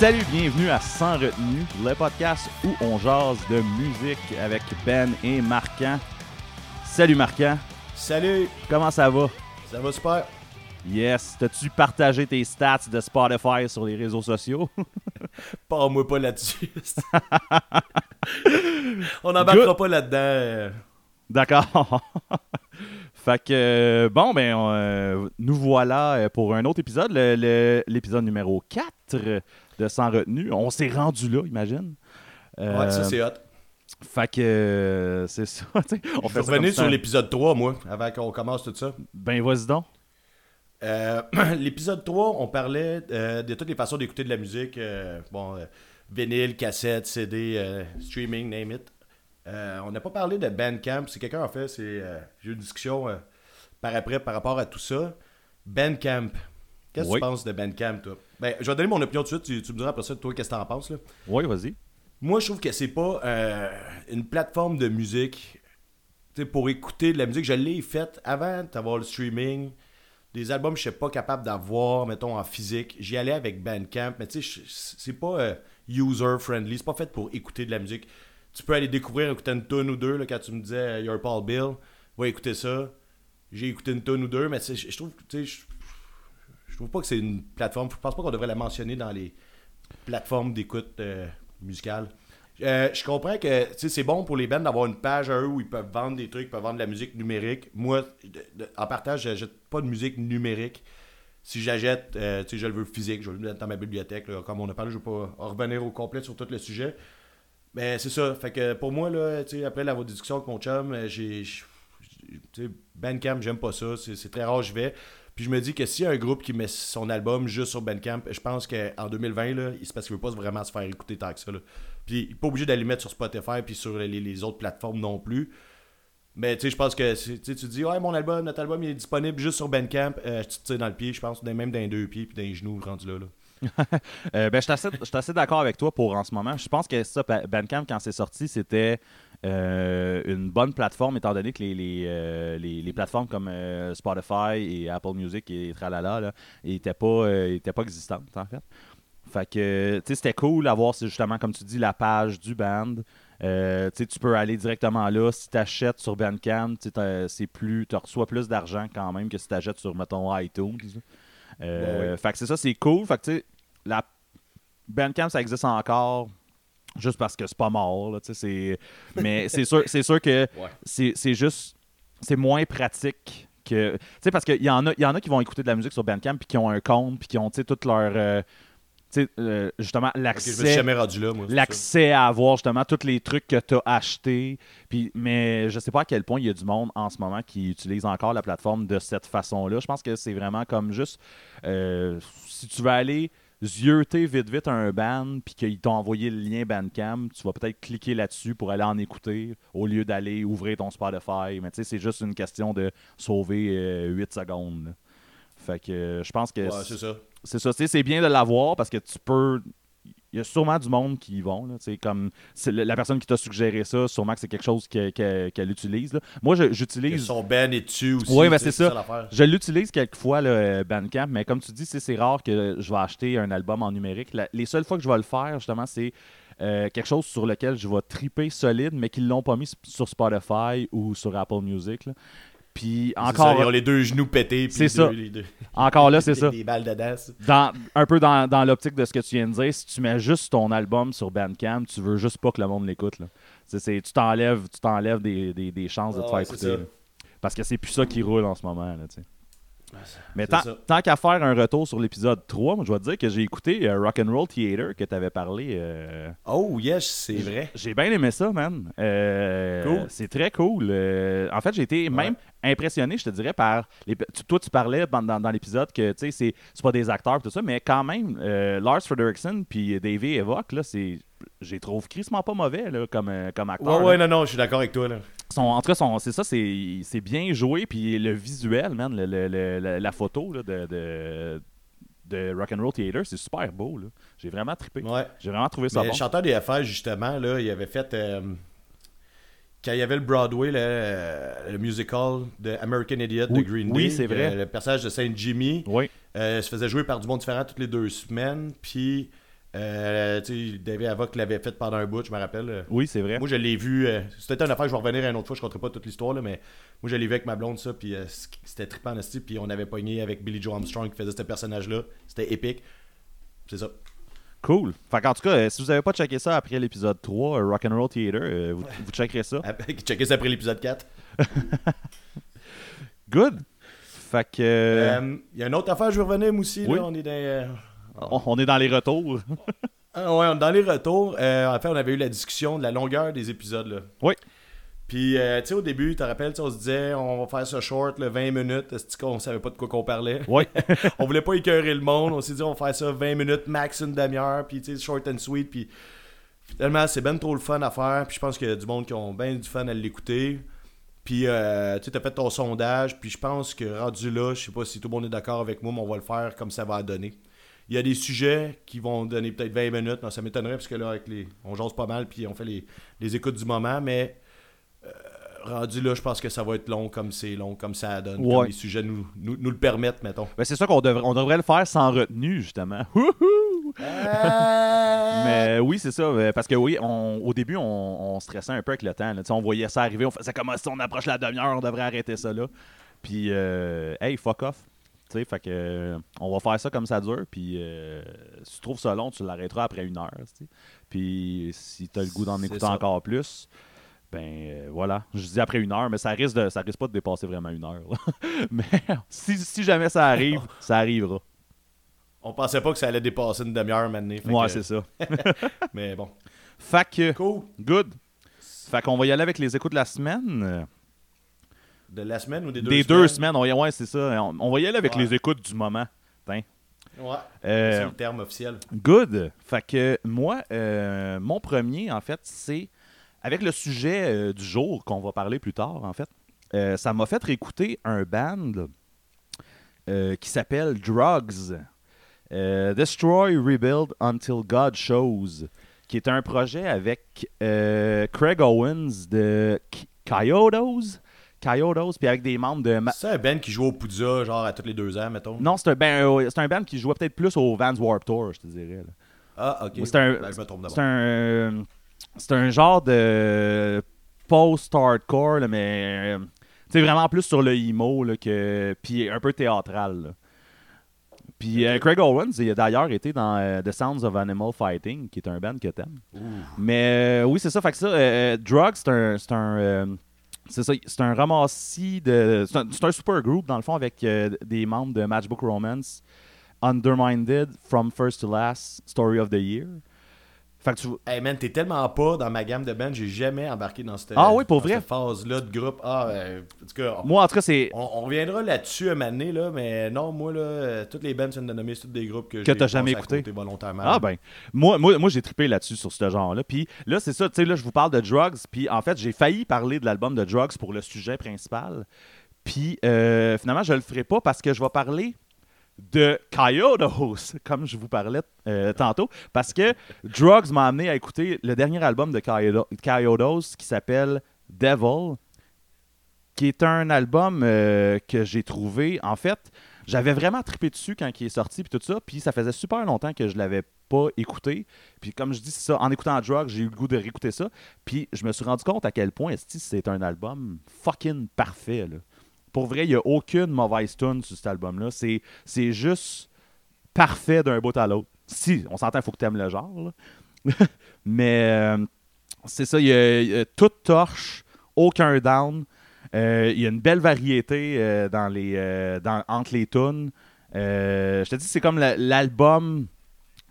Salut, bienvenue à Sans retenue, le podcast où on jase de musique avec Ben et Marquant. Salut Marquant, Salut, comment ça va? ça va super? Yes, t'as-tu partagé tes stats de Spotify sur les réseaux sociaux? Pas moi pas là-dessus. On n'embarquera pas là-dedans. euh. D'accord. fait que, euh, bon, ben, euh, nous voilà pour un autre épisode, l'épisode numéro 4 de Sans retenue. On s'est rendu là, imagine. Euh, Ouais, ça c'est hot. Fait que, euh, c'est ça. on comme revenir sur l'épisode 3, moi, avant qu'on commence tout ça. Ben, vas-y donc. Euh, l'épisode 3, on parlait euh, de toutes les façons d'écouter de la musique. euh, bon, euh, vinyle, cassette, CD, euh, streaming, name it. Euh, on n'a pas parlé de Bandcamp. Si quelqu'un en fait, c'est euh, j'ai eu une discussion euh, par après par rapport à tout ça. Bandcamp. Qu'est-ce que Oui. tu penses de Bandcamp, toi? Ben, je vais donner mon opinion tout de suite. Tu, tu me diras après ça, toi, qu'est-ce que t'en penses, là? Oui, vas-y. Moi, je trouve que c'est pas euh, une plateforme de musique pour écouter de la musique. Je l'ai faite avant d'avoir le streaming. Des albums que je suis pas capable d'avoir, mettons, en physique. J'y allais avec Bandcamp, mais tu sais, c'est pas euh, user-friendly. C'est pas fait pour écouter de la musique. Tu peux aller découvrir, écouter une tonne ou deux, là, quand tu me disais euh, You're Paul Bill, va écouter ça. J'ai écouté une tonne ou deux, mais je trouve, tu sais, trouve pas que c'est une plateforme. Je pense pas qu'on devrait la mentionner dans les plateformes d'écoute euh, musicale. Euh, je comprends que c'est bon pour les bands d'avoir une page à eux où ils peuvent vendre des trucs, ils peuvent vendre de la musique numérique. Moi, en partage, j'achète pas de musique numérique. Si j'achète, euh, je le veux physique, je veux le mettre dans ma bibliothèque. Comme on a parlé, je ne vais pas revenir au complet sur tout le sujet. Mais c'est ça. Fait que pour moi, là, après la discussion avec mon chum, euh, j'ai. Bandcamp, j'aime pas ça. C'est très rare, je vais. Puis je me dis que s'il y a un groupe qui met son album juste sur Bandcamp, je pense qu'en 2020, là, c'est parce qu'il veut pas vraiment se faire écouter tant que ça. là. Puis il est pas obligé d'aller mettre sur Spotify puis sur les, autres plateformes non plus. Mais tu sais, je pense que tu dis, ouais, mon album, notre album, il est disponible juste sur Bandcamp. Euh, tu te tires dans le pied, je pense, même dans les deux pieds puis dans les genoux rendu là. là. Euh, ben, je suis assez, assez d'accord avec toi pour en ce moment. Je pense que ça, Ba- Bandcamp, quand c'est sorti, c'était euh, une bonne plateforme, étant donné que les, les, euh, les- les plateformes comme euh, Spotify et Apple Music et tralala n'étaient pas, étaient pas existantes, en fait. Fait que, tu sais, c'était cool d'avoir, justement, comme tu dis, la page du band. Euh, tu peux aller directement là. Si tu achètes sur Bandcamp, c'est plus, tu reçois plus d'argent quand même que si tu achètes sur, mettons, iTunes. Euh, Ouais, ouais. Fait que c'est ça, c'est cool. Fait que, tu sais, la Bandcamp, ça existe encore juste parce que c'est pas mort. Là. Mais c'est sûr, c'est sûr que Ouais. c'est, juste. C'est moins pratique que. Tu sais, parce qu'il y, en a- y en a qui vont écouter de la musique sur Bandcamp puis qui ont un compte puis qui ont, tu sais, toute leur. euh, tu sais, euh, justement, l'accès l'accès à avoir justement tous les trucs que tu as achetés. Puis, mais je sais pas à quel point il y a du monde en ce moment qui utilise encore la plateforme de cette façon-là. Je pense que c'est vraiment comme juste euh, si tu veux aller zioter vite vite un band puis qu'ils t'ont envoyé le lien Bandcamp, tu vas peut-être cliquer là-dessus pour aller en écouter au lieu d'aller ouvrir ton Spotify. Mais tu sais, c'est juste une question de sauver euh, 8 secondes. là. Fait que euh, je pense que Ouais, c'est ça. c'est ça, c'est bien de l'avoir parce que tu peux. Il y a sûrement du monde qui y vont. Là, tu comme la personne qui t'a suggéré ça, sûrement que c'est quelque chose que- que- qu'elle utilise. là. Moi, j'utilise. Son band est dessus aussi. Oui, mais tu c'est ça. Je l'utilise quelquefois, le Bandcamp, mais comme tu dis, c'est c'est rare que je vais acheter un album en numérique. La- les seules fois que je vais le faire, justement, c'est euh, quelque chose sur lequel je vais triper solide, mais qu'ils l'ont pas mis sur Spotify ou sur Apple Music. là. Puis ça, encore, ils ont les deux genoux pétés. C'est ça. les deux- encore là, c'est ça. Des balles dans, un peu dans, dans l'optique de ce que tu viens de dire, si tu mets juste ton album sur Bandcamp, tu veux juste pas que le monde l'écoute. Tu t'enlèves des, des- des chances de te Ah faire écouter. Parce que c'est plus ça qui roule en ce moment. Là. Mais tant, qu'à faire un retour sur l'épisode 3, moi, je vais te dire que j'ai écouté euh, Rock'n'Roll Theater que tu avais parlé. euh, Oh, yes, c'est vrai. j'ai bien aimé ça, man. Euh, Cool. C'est très cool. En fait, j'ai été même impressionné, je te dirais, par. Les, toi, tu parlais dans, dans- dans l'épisode que, tu sais, c'est c'est pas des acteurs, tout ça, mais quand même, Lars Frederiksen puis Davey Evoque, là, c'est. J'ai trouvé crissement pas mauvais, là, comme, comme acteur. Ouais, ouais, là. non, non, je suis d'accord avec toi. Là. Son- en tout cas, son- c'est ça, c'est bien joué, puis le visuel, man, le- le- le- la, photo là, de, de, de Rock'n'Roll Theater, c'est super beau. J'ai vraiment trippé. Ouais. J'ai vraiment trouvé ça Mais bon. le chanteur des FR, justement, là, il avait fait. euh, quand il y avait le Broadway, euh, le musical de American Idiot Oui, de Green Day, oui, c'est vrai. Le personnage de Saint Jimmy Oui. euh, se faisait jouer par du monde différent toutes les deux semaines. Puis Euh, David Avoc l'avait fait pendant un bout, je me rappelle. Oui, c'est vrai. Moi, je l'ai vu. euh, c'était une affaire, je vais revenir une autre fois, je ne compterai pas toute l'histoire, là, mais moi, je l'ai vu avec ma blonde, ça, puis euh, c'était trippant, esti, puis on avait pogné avec Billy Joe Armstrong qui faisait ce personnage-là. C'était épique. C'est ça. Cool. Fait qu'en tout cas, euh, si vous n'avez pas checké ça après l'épisode 3, euh, Rock'n'Roll Theater, vous, vous checkerez ça. Checker ça après l'épisode 4. Good. Fait que. Il y a une autre affaire, je veux revenir, moi aussi. Oui. Là, on est dans. On, on est dans les retours. Ah ouais, on- dans les retours, euh, en fait, on avait eu la discussion de la longueur des épisodes. Là. Oui. Puis, euh, tu sais, au début, tu te rappelles, on se disait, on va faire ça short, le 20 minutes. Qu'on savait pas de quoi qu'on parlait? Oui. on voulait pas écœurer le monde. On s'est dit, on va faire ça 20 minutes, max une demi-heure. Puis, tu sais, short and sweet. Puis, finalement, c'est ben trop le fun à faire. Puis, je pense qu'il y a du monde qui ont bien du fun à l'écouter. Puis, euh, tu sais, t'as fait ton sondage. Puis, je pense que rendu là, je sais pas si tout le monde est d'accord avec moi, mais on va le faire comme ça va donner. Il y a des sujets qui vont donner peut-être 20 minutes. Non, ça m'étonnerait parce que là, avec les, on jase pas mal. Puis, on fait les, les écoutes du moment. Mais. euh, rendu là, je pense que ça va être long comme c'est long, comme ça donne, Ouais. comme les sujets nous, nous, nous le permettent, mettons. Ben, c'est ça qu'on devrait, on devrait le faire sans retenue, justement. Wouhou! Mais oui, c'est ça. euh, Parce que oui, on- au début, on, on stressait un peu avec le temps. là. On voyait ça arriver. On faisait comme si on approche la demi-heure, on devrait arrêter ça là. Puis, euh, hey, fuck off. Tu sais, fait que, euh, on va faire ça comme ça dure. Puis, euh, si tu trouves ça long, tu l'arrêteras après une heure. tu sais. Puis, si tu as le goût d'en écouter ça. encore plus, ben euh, voilà. Je dis après une heure, mais ça risque, de, ça risque pas de dépasser vraiment une heure. mais si, si jamais ça arrive, ça arrivera. On pensait pas que ça allait dépasser une demi-heure maintenant. Ouais, que- c'est ça. Mais bon. Fait que, Cool. good. Fait qu'on va y aller avec les écoutes de la semaine. De la semaine ou des deux Des semaines? deux semaines, on, ouais, c'est ça. On, on va y aller avec Ouais. les écoutes du moment. Ouais. Euh, C'est le terme officiel. good. Fait que moi, euh, mon premier, en fait, c'est avec le sujet euh, du jour qu'on va parler plus tard, en fait. ça m'a fait réécouter un band qui s'appelle Drugs. Destroy, Rebuild Until God Shows, qui est un projet avec Craig Owens de Coyotes, Coyotes, puis avec des membres de... Ma- C'est un band qui joue au Poudza, genre à tous les deux ans, mettons? non, c'est un, ben, euh, c'est un band qui jouait peut-être plus au Vans Warp Tour, je te dirais. là. Ah, ok. C'est un- Ben, je me trompe d'abord. C'est un, euh, c'est un genre de post-hardcore, mais euh, tu sais, vraiment plus sur le emo, là, que, puis un peu théâtral. là. Puis euh, Craig Owens, il a d'ailleurs été dans euh, The Sounds of Animal Fighting, qui est un band que t'aimes. Ouh. Mais euh, oui, c'est ça. Fait que ça, euh, euh, Drugs, c'est un. C'est un, euh, c'est ça, c'est un ramassis de. C'est un, un super groupe, dans le fond, avec euh, des membres de Matchbook Romance, Underminded, From First to Last, Story of the Year. Fait que tu, Hey man, t'es tellement pas dans ma gamme de bands, j'ai jamais embarqué dans cette, Ah oui, pour dans vrai? cette phase-là de groupe. Ah, euh, en tout cas, on, moi, en tout cas, c'est. on- on reviendra là-dessus moment donné, là, mais non, moi, là, euh, toutes les bands viens de nommer, toutes des groupes que, Que j'ai t'as jamais à écouté. volontairement. Ah ben, moi, moi, moi j'ai trippé là-dessus sur ce genre-là. Puis là, c'est ça, tu sais, là, je vous parle de Drugs. Puis en fait, j'ai failli parler de l'album de Drugs pour le sujet principal. Puis euh, finalement, je le ferai pas parce que je vais parler de Coyotes, comme je vous parlais euh, tantôt. Parce que Drugs m'a amené à écouter le dernier album de Coyote- Coyotes qui s'appelle Devil, qui est un album euh, que j'ai trouvé, en fait, j'avais vraiment trippé dessus quand il est sorti puis tout ça, puis ça faisait super longtemps que je l'avais pas écouté. Puis comme je dis ça, en écoutant Drug, j'ai eu le goût de réécouter ça, puis je me suis rendu compte à quel point c'est un album fucking parfait là. Pour vrai, il n'y a aucune mauvaise tune sur cet album-là. C'est, juste parfait d'un bout à l'autre. Si, on s'entend, il faut que tu aimes le genre. Mais euh, c'est ça, il y a, toute torche, aucun down. Euh, il y a une belle variété euh, dans les, dans- entre les tunes. Je te dis, c'est comme la- l'album.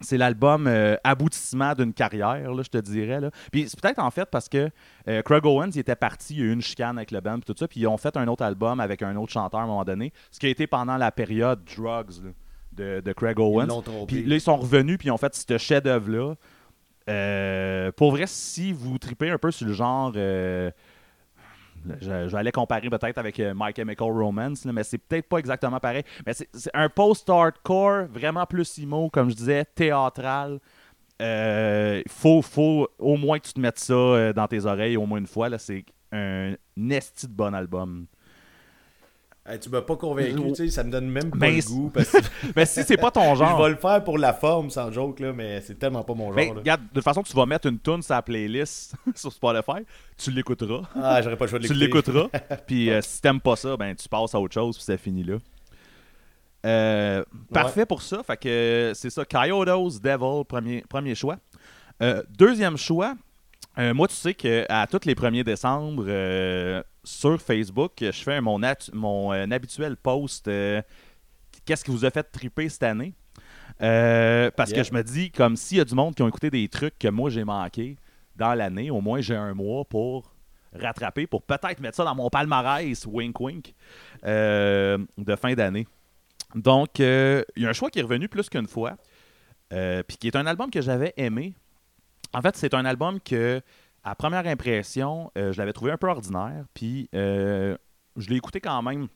C'est l'album euh, aboutissement d'une carrière, là, je te dirais. Là. Puis c'est peut-être en fait parce que euh, Craig Owens il était parti, il y a eu une chicane avec le band puis tout ça, puis ils ont fait un autre album avec un autre chanteur à un moment donné, ce qui a été pendant la période Drugs là, de, de Craig Owens. Puis là, ils sont revenus, puis ils ont fait ce chef-d'œuvre-là. Euh, pour vrai, si vous tripez un peu sur le genre. J'allais comparer peut-être avec euh, My Chemical Romance, mais c'est peut-être pas exactement pareil. Mais c'est un post-hardcore, vraiment plus emo, comme je disais, théâtral. Euh, faut, faut au moins que tu te mettes ça euh, dans tes oreilles au moins une fois. C'est un esti de bon album. Hey, tu m'as pas convaincu, tu sais, ça me donne même pas Ben, le goût. Parce que Mais si c'est pas ton je genre. vais le faire pour la forme, sans joke, là, mais c'est tellement pas mon genre. Ben, là. regarde, de toute façon, tu vas mettre une tune sur la playlist sur Spotify, tu l'écouteras. Ah, j'aurais pas le choix de tu l'écouter. l'écouteras. puis euh, si t'aimes pas ça, ben tu passes à autre chose, puis c'est fini là. Euh, Parfait pour ça. Fait que c'est ça. Coyotes Devil, premier, premier choix. Euh, deuxième choix. Euh, moi, tu sais qu'à tous les 1er décembre, euh, sur Facebook, je fais mon, euh, habituel post Qu'est-ce qui vous a fait triper cette année? Parce Yeah. que je me dis, comme s'il y a du monde qui ont écouté des trucs que moi j'ai manqué dans l'année, au moins j'ai un mois pour rattraper, pour peut-être mettre ça dans mon palmarès, wink wink, euh, de fin d'année. Donc, il y a un choix qui est revenu plus qu'une fois, puis qui est un album que j'avais aimé. En fait, c'est un album que, à première impression, euh, je l'avais trouvé un peu ordinaire, puis euh, je l'ai écouté quand même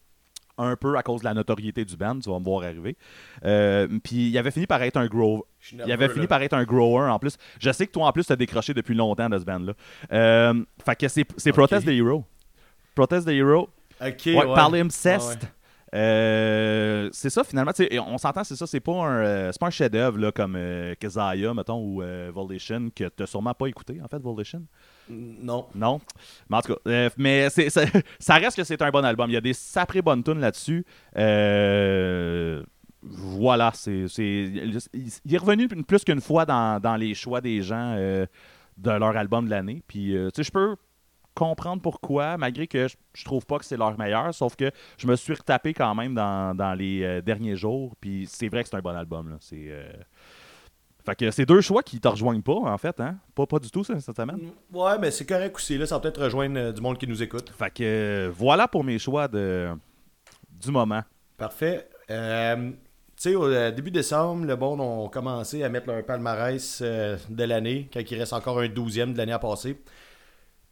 un peu à cause de la notoriété du band, tu vas me voir arriver. Euh, puis il avait fini par être un grower. Il avait fini là. par être un grower en plus. Je sais que toi en plus t'as décroché depuis longtemps de ce band-là. Euh, fait que c'est. Protest the Hero. Protest the Hero. Ok, Ouais, ouais. Par l'inceste. Ah ouais. Euh, c'est ça finalement. on s'entend, c'est ça. C'est pas un, euh, pas un chef-d'œuvre là, comme euh, mettons, ou euh, Volition, que t'as sûrement pas écouté en fait, Volition. Non. Non? Mais en tout cas, euh, mais c'est, ça, ça reste que c'est un bon album. Il y a des saprées bonnes tunes là-dessus. Euh, voilà, c'est, il est revenu plus qu'une fois dans, dans les choix des gens de leur album de l'année. Puis, euh, tu sais, je peux comprendre pourquoi, malgré que je, je trouve pas que c'est leur meilleur, sauf que je me suis retapé quand même dans, dans les euh, derniers jours. Puis c'est vrai que c'est un bon album. Là. C'est, euh, Fait que c'est deux choix qui te rejoignent pas, en fait, hein? Pas, pas du tout, ça, cette semaine? Ouais, mais c'est correct aussi. Là, ça va peut-être rejoindre euh, du monde qui nous écoute. Fait que voilà pour mes choix de du moment. Parfait. Euh, tu sais, au début décembre, le monde ont commencé à mettre leur palmarès euh, de l'année, quand il reste encore un douzième de l'année à passer.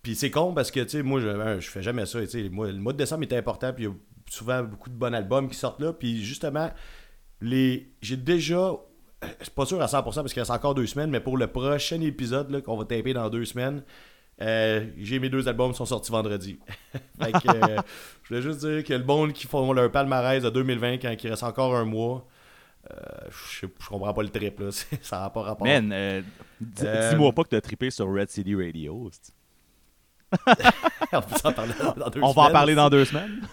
Puis c'est con parce que, tu sais, moi, je, hein, je fais jamais ça. tu sais, moi, le mois de décembre était important, puis il y a souvent beaucoup de bons albums qui sortent là. Puis justement, les j'ai déjà, je suis pas sûr à 100% parce qu'il reste encore deux semaines, mais pour le prochain épisode qu'on va taper dans deux semaines, euh, j'ai mes deux albums qui sont sortis vendredi. fait que, euh, je voulais juste dire que le monde qui font leur palmarès de 2020 quand il reste encore un mois, euh, je, je comprends pas le trip là, C'est- ça n'a pas rapport. Man, euh, dis- Euh, dis-moi pas que t'as trippé sur Red City Radio. c'est- on peut s'en parler dans, dans deux On va en parler dans deux semaines.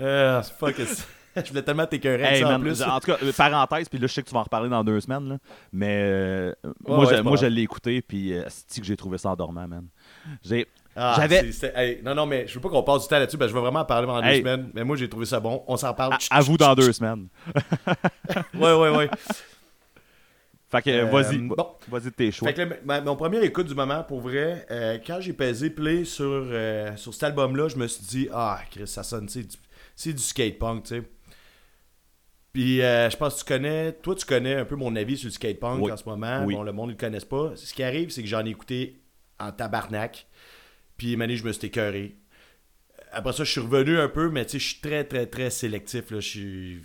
Euh, fuck it. je voulais tellement t'écœurer Hey, ça en plus. en tout cas, euh, parenthèse, puis là, je sais que tu vas en reparler dans deux semaines, là, mais euh, moi, ouais, je, moi l'ai écouté, puis euh, c'est que j'ai trouvé ça endormant, man. J'ai... Ah, J'avais- hey, non, non, mais je veux pas qu'on passe du temps là-dessus, que je veux vraiment en parler pendant Hey. deux semaines. Mais moi, j'ai trouvé ça bon. On s'en parle. À, à vous dans deux semaines. Ouais, ouais, ouais. Fait que, Euh, vas-y, bon. vas-y tes choix. Fait que là, ma- mon premier écoute du moment, pour vrai, euh, quand j'ai pesé play sur, euh, sur cet album-là, je me suis dit, ah, Chris, ça sonne, c'est du, c'est du skate punk, tu sais. Puis je pense que tu connais, toi tu connais un peu mon avis sur le skate punk Oui. en ce moment. Oui. Bon, le monde ne le connaisse pas. Ce qui arrive, c'est que j'en ai écouté en tabarnak. Puis année, je me suis écœuré. Après ça, je suis revenu un peu, mais tu sais, je suis très, très, très sélectif. Là. Je suis.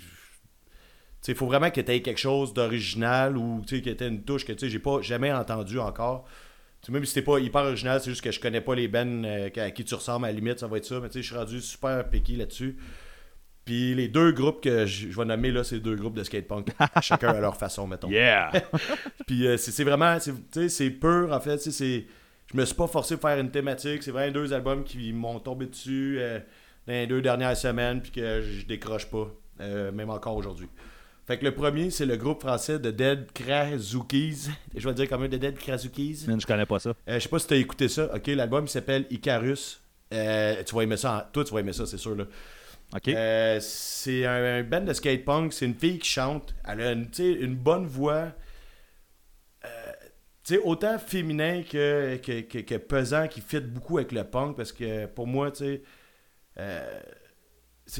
Il faut vraiment que tu aies quelque chose d'original ou que tu une touche que j'ai pas jamais entendu encore. Tu sais, même si c'était pas hyper original, c'est juste que je connais pas les bands euh, à qui tu ressembles, à la limite, ça va être ça. Mais je suis rendu super piqué là-dessus. Puis les deux groupes que je, vais nommer là, c'est deux groupes de skate punk. chacun à leur façon, mettons. Yeah! Puis euh, c'est vraiment, c'est- pur en fait. c'est Je me suis pas forcé pour faire une thématique. C'est vraiment deux albums qui m'ont tombé dessus euh, dans les deux dernières semaines, puis que je décroche pas, euh, même encore aujourd'hui. Fait que le premier, c'est le groupe français de Dead Krazookies. Je vais dire comme un de Dead Krazookies. Je connais pas ça. Euh, je sais pas si t'as écouté ça. Ok, l'album il s'appelle Icarus. Euh, tu vas aimer ça. en- Toi, tu vas aimer ça, c'est sûr. Là. OK? Euh, c'est un, un band de skate punk. C'est une fille qui chante. Elle a une, une bonne voix. Euh, tu sais, autant féminin que, que, que, que pesant, qui fit beaucoup avec le punk. Parce que pour moi, tu sais,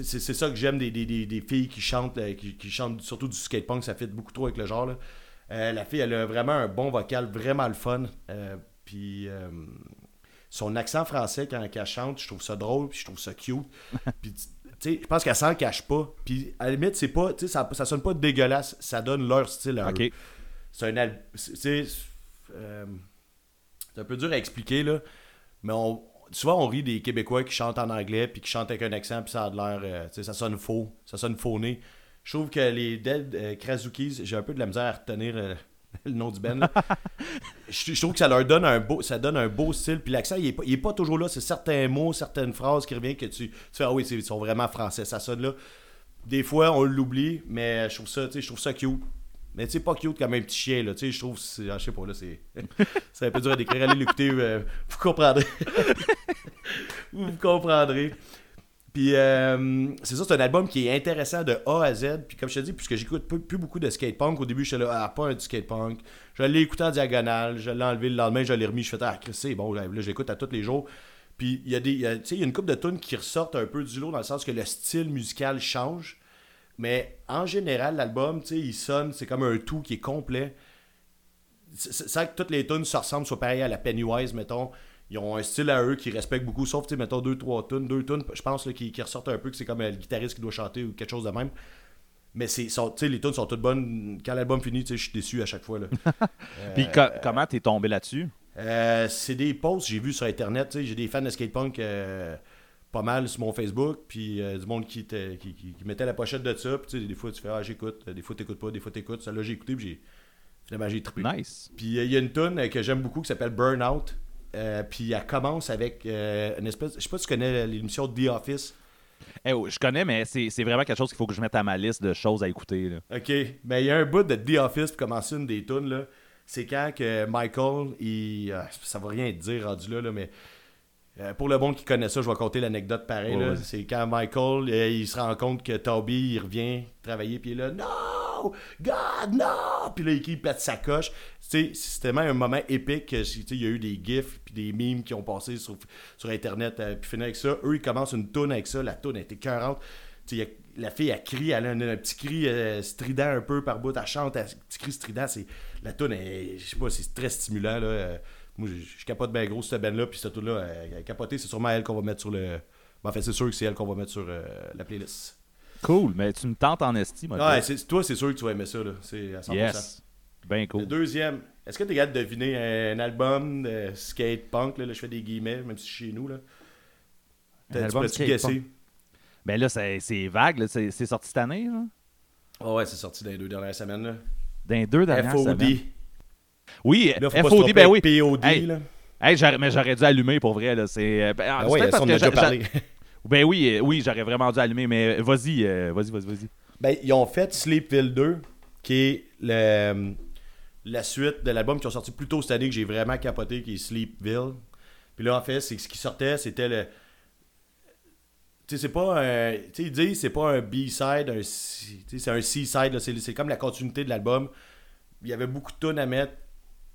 c'est ça que j'aime des, des, des, des filles qui chantent, euh, qui, qui chantent surtout du skate punk. Ça fit beaucoup trop avec le genre. là. Euh, la fille, elle a vraiment un bon vocal, vraiment le fun. Euh, puis euh, son accent français quand elle chante, je trouve ça drôle, puis je trouve ça cute. Puis tu sais, je pense qu'elle s'en cache pas. Puis à la limite, c'est pas, ça, ça sonne pas dégueulasse, ça donne leur style à. C'est un al- c'est- c'est c'est un peu dur à expliquer là, mais on souvent on rit des Québécois qui chantent en anglais puis qui chantent avec un accent puis ça a l'air euh, tu sais ça sonne faux ça sonne fauné. Je trouve que les Dead euh, j'ai un peu de la misère à retenir euh, le nom du là. je, trouve que ça leur donne un beau ça donne un beau style puis l'accent il est, pas, il est pas toujours là. C'est certains mots certaines phrases qui reviennent que tu, tu fais ah oui ils sont vraiment français ça sonne là. Des fois on l'oublie mais je trouve ça tu sais je trouve ça cute mais tu sais pas cute comme un petit chien là tu sais je trouve c'est- je sais pas là c'est c'est un peu dur à décrire allez l'écouter euh, vous comprendrez vous comprendrez puis euh, c'est ça, c'est un album qui est intéressant de A à Z. Puis comme je te dis, puisque j'écoute plus, beaucoup de skate punk, au début j'étais là, ah, pas un du skate punk. Je l'ai écouté en diagonale, je l'ai enlevé le lendemain, je l'ai remis, je fais ah, c'est bon, là, je l'écoute à tous les jours. Puis il y a des, tu sais, il y a une couple de tunes qui ressortent un peu du lot dans le sens que le style musical change. Mais en général, l'album, tu sais, il sonne, c'est comme un tout qui est complet. C'est vrai que toutes les tunes se ressemblent, soit pareil à la Pennywise, mettons. Ils ont un style à eux qui respectent beaucoup, sauf, tu sais, mettons, deux, trois tunes. Deux tunes, je pense, là, qui, qui ressortent un peu, que c'est comme euh, le guitariste qui doit chanter ou quelque chose de même. Mais c'est, sont- tu sais, les tunes sont toutes bonnes. Quand l'album finit, tu sais, je suis déçu à chaque fois. Là. Puis co- comment t'es tombé là-dessus? Euh, c'est des posts que j'ai vus sur Internet. tu sais, J'ai des fans de skatepunk euh, pas mal sur mon Facebook. Puis euh, du monde qui, qui, qui- qui mettait la pochette de ça. Puis tu sais, des fois, tu fais Ah, j'écoute. Des fois, t'écoutes pas. Des fois, t'écoutes. Ça, là, j'ai écouté. Puis j'ai, finalement, j'ai trippé. Nice. Puis euh, il y a une tune euh, que j'aime beaucoup qui s'appelle Burnout. Euh, puis elle commence avec euh, une espèce. Je sais pas si tu connais l'émission The Office. Eh, oh, je connais, mais c'est c'est vraiment quelque chose qu'il faut que je mette à ma liste de choses à écouter. là. Ok, mais il y a un bout de The Office pour commencer une des tunes là. C'est quand que Michael, il, ça va rien te dire rendu là, là mais euh, pour le monde qui connaît ça, je vais compter l'anecdote pareil. Ouais, là. ouais. C'est quand Michael, euh, il se rend compte que Toby, il revient travailler, puis il est là, non, God, non, puis là, il pète sa coche. C'est tellement un moment épique il y a eu des gifs puis des memes qui ont passé sur, sur Internet, euh, puis finir avec ça. Eux, ils commencent une toune avec ça. La toune était écœurante. Tu sais, il y a- la fille, elle crie, elle a un, un petit cri strident un peu par bout. Elle chante, un petit cri strident. C'est, la toune, est- je sais pas, c'est très stimulant. Là. Euh, moi, je, capote bien gros cette band-là, puis cette toune-là, euh, elle est capotée. C'est sûrement elle qu'on va mettre sur le. ben, en fait, c'est sûr que c'est elle qu'on va mettre sur euh, la playlist. Cool, mais tu me tentes en estime. Ouais, c'est, toi, c'est sûr que tu vas aimer ça. Là. C'est à 100%. Yes. Ben Le cool. deuxième, est-ce que tu es capable de deviner un, album de skate punk là, là, je fais des guillemets, même si chez nous là. Un Tu album skate guesser? punk. Ben là, c'est vague. là. C'est sorti cette année. Là? Oh ouais, c'est sorti dans les deux dernières semaines. Là. Dans les deux dernières FOD. semaines. Oui, Là, faut FOD, ben oui. POD. Hey, là. Hey, mais j'aurais dû allumer pour vrai. Là. C'est, euh, ben, Ah ça, on parce a que déjà j'a- parlé. Ben oui, euh, oui, j'aurais vraiment dû allumer, mais vas-y, euh, vas-y, vas-y, vas-y. Ben, ils ont fait Sleepville 2, qui est le, la suite de l'album qui ont sorti plus tôt cette année, que j'ai vraiment capoté, qui est Sleepville. Puis là, en fait, c'est ce qui sortait, c'était le. Sais, c'est pas un. Tu sais, ils disent c'est pas un B-side, un C- c'est un C-side, là, c'est c'est comme la continuité de l'album. Il y avait beaucoup de tunes à mettre.